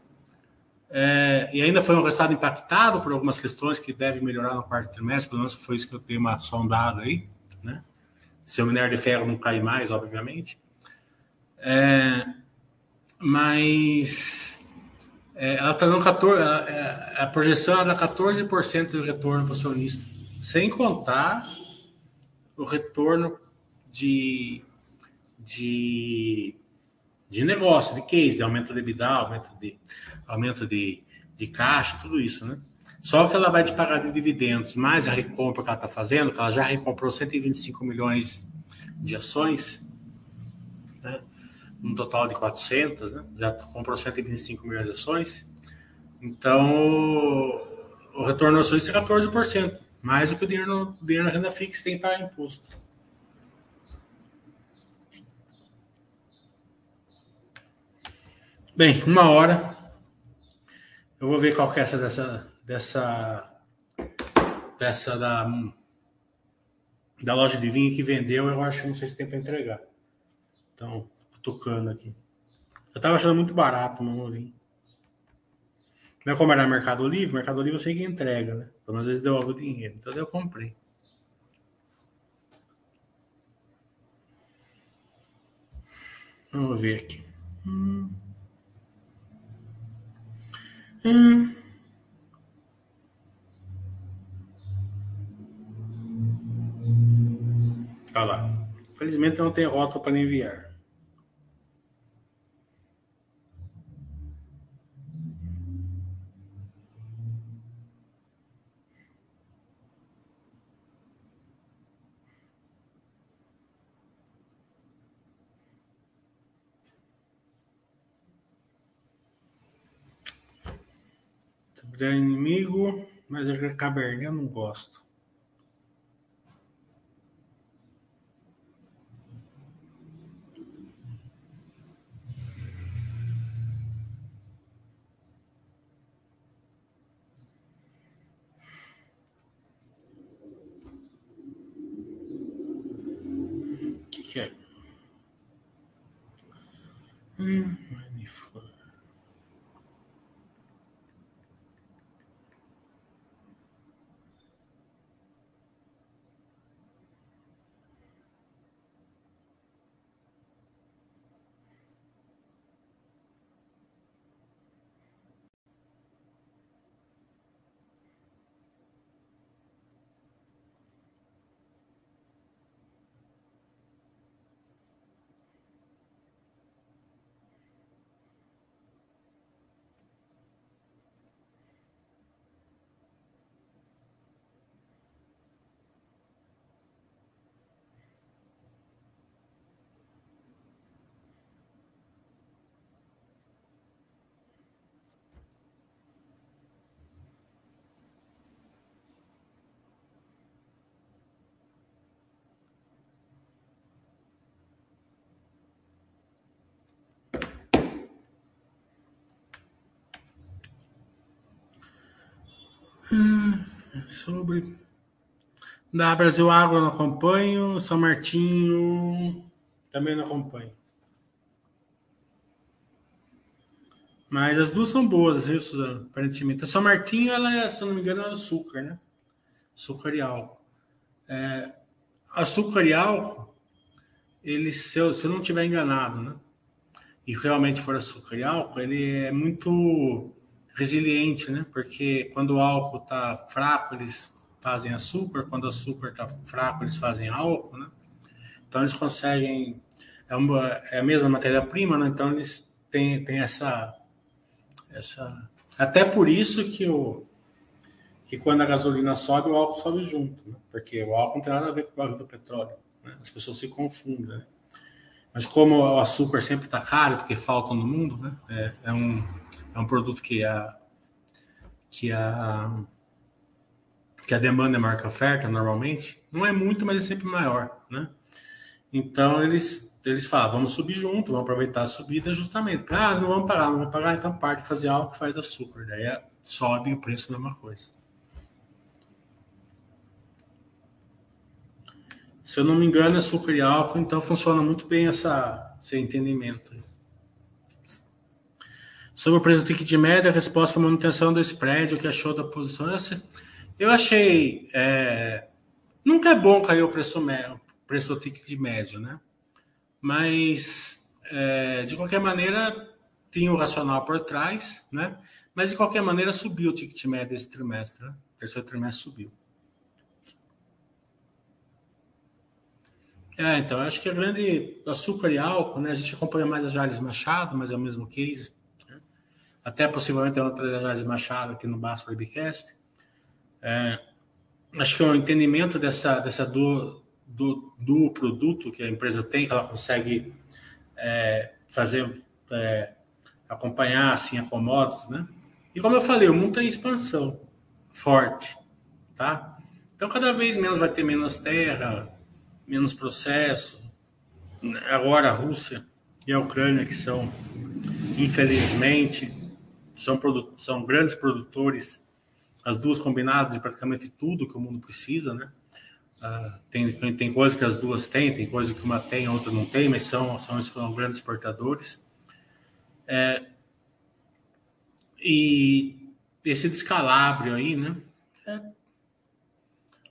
é, e ainda foi um resultado impactado por algumas questões que devem melhorar no quarto trimestre, pelo menos foi isso que eu dei uma sondada aí, né? Se o minério de ferro não cair mais, obviamente. É, mas é, ela está dando 14, a, é, a projeção era 14% de retorno para o acionista, sem contar o retorno de, de, de negócio, de case, de aumento de EBITDA, aumento de, aumento de, de caixa, tudo isso, né? Só que ela vai te pagar de dividendos, mais a recompra que ela está fazendo, que ela já recomprou 125 milhões de ações, né? um total de 400, né? já comprou 125 milhões de ações. Então, o retorno das ações é 14%, mais do que o dinheiro, no, dinheiro na renda fixa tem para imposto. Bem, uma hora. Eu vou ver qual que é essa dessa dessa dessa da da loja de vinho que vendeu, eu acho não sei se tem para entregar. Então, tocando aqui. Eu tava achando muito barato não vinho. Não é como era Mercado Livre, Mercado Livre eu sei que entrega, né? Então, às vezes devolve o dinheiro. Então eu comprei. Vamos ver aqui. Hum. Hum. Olha lá. Felizmente não tem rota para enviar. Sobre inimigo, mas a cabernet eu não gosto. Hum, Hum, sobre. Da Brasil Água não acompanho. São Martinho também não acompanho. Mas as duas são boas, viu, Suzano? Aparentemente. A São Martinho, ela é, se não me engano, é açúcar, né? Açúcar e álcool. É, açúcar e álcool, ele, se eu, se eu não estiver enganado, né? E realmente for açúcar e álcool, ele é muito resiliente, né? Porque quando o álcool está fraco, eles fazem açúcar, quando o açúcar está fraco, eles fazem álcool, né? Então eles conseguem. É, uma, é a mesma matéria-prima, né? Então eles têm, têm essa, essa. Até por isso que, o, que quando a gasolina sobe, o álcool sobe junto, né? Porque o álcool não tem nada a ver com o barulho do petróleo. Né? As pessoas se confundem, né? Mas como o açúcar sempre está caro, porque falta no mundo, né? É, é um é um produto que a que a que a demanda é maior que a oferta normalmente, não é muito, mas é sempre maior, né? Então eles eles falam, vamos subir junto, vamos aproveitar a subida justamente. Ah, não vamos pagar, não vamos pagar, então parte fazer algo que faz açúcar, daí é, sobe o preço da mesma coisa. Se eu não me engano, açúcar e álcool, então funciona muito bem essa, esse entendimento. Sobre o preço do ticket médio, a resposta foi manutenção do spread, o que achou da posição? Eu achei. É, nunca é bom cair o preço médio, preço do ticket médio, né? Mas, é, de qualquer maneira, tinha o racional por trás, né? Mas, de qualquer maneira, subiu o ticket médio esse trimestre, né? O terceiro trimestre subiu. É, então, acho que a grande açúcar e álcool, né? A gente acompanha mais a Jales Machado, mas é o mesmo case. Até possivelmente é outra Jales Machado aqui no Basso Webcast. É, acho que o entendimento dessa, dessa do, do, do produto que a empresa tem, que ela consegue é, fazer, é, acompanhar assim, a commodities, né? E como eu falei, o mundo tem expansão forte, tá? Então, cada vez menos vai ter menos terra, menos processo. Agora a Rússia e a Ucrânia, que são, infelizmente, são, são grandes produtores, as duas combinadas de praticamente tudo que o mundo precisa, né? Uh, tem, tem coisas que as duas têm, tem coisa que uma tem, a outra não tem, mas são, são, são grandes exportadores. É, e esse descalabro aí, né? É,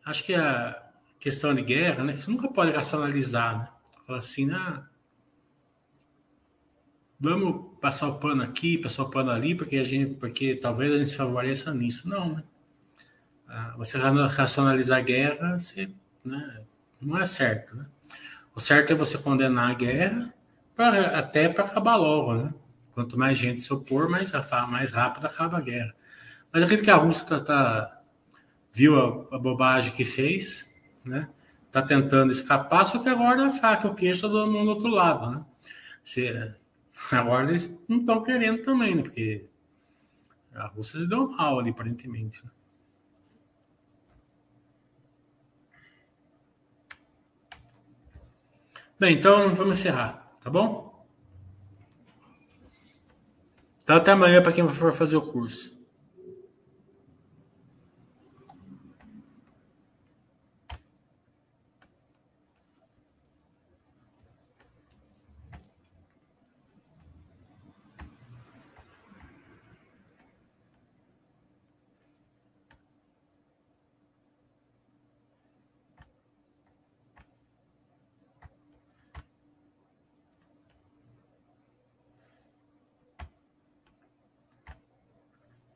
acho que a, questão de guerra, né? Que você nunca pode racionalizar, né? Fala assim, ah, vamos passar o pano aqui, passar o pano ali, porque a gente, porque talvez a gente se favoreça nisso. Não, né? Ah, você racionalizar a guerra, você, né? não é certo, né? O certo é você condenar a guerra pra, até para acabar logo, né? Quanto mais gente se opor, mais, mais rápido acaba a guerra. Mas acredito que a Rússia tá, tá viu a, a bobagem que fez, né? Tá tentando escapar, só que agora a faca o queixo do mundo do outro lado, né? Se, agora eles não estão querendo também, né? Porque a Rússia se deu mal ali, aparentemente. Né? Bem, então vamos encerrar, tá bom? Então até amanhã para quem for fazer o curso.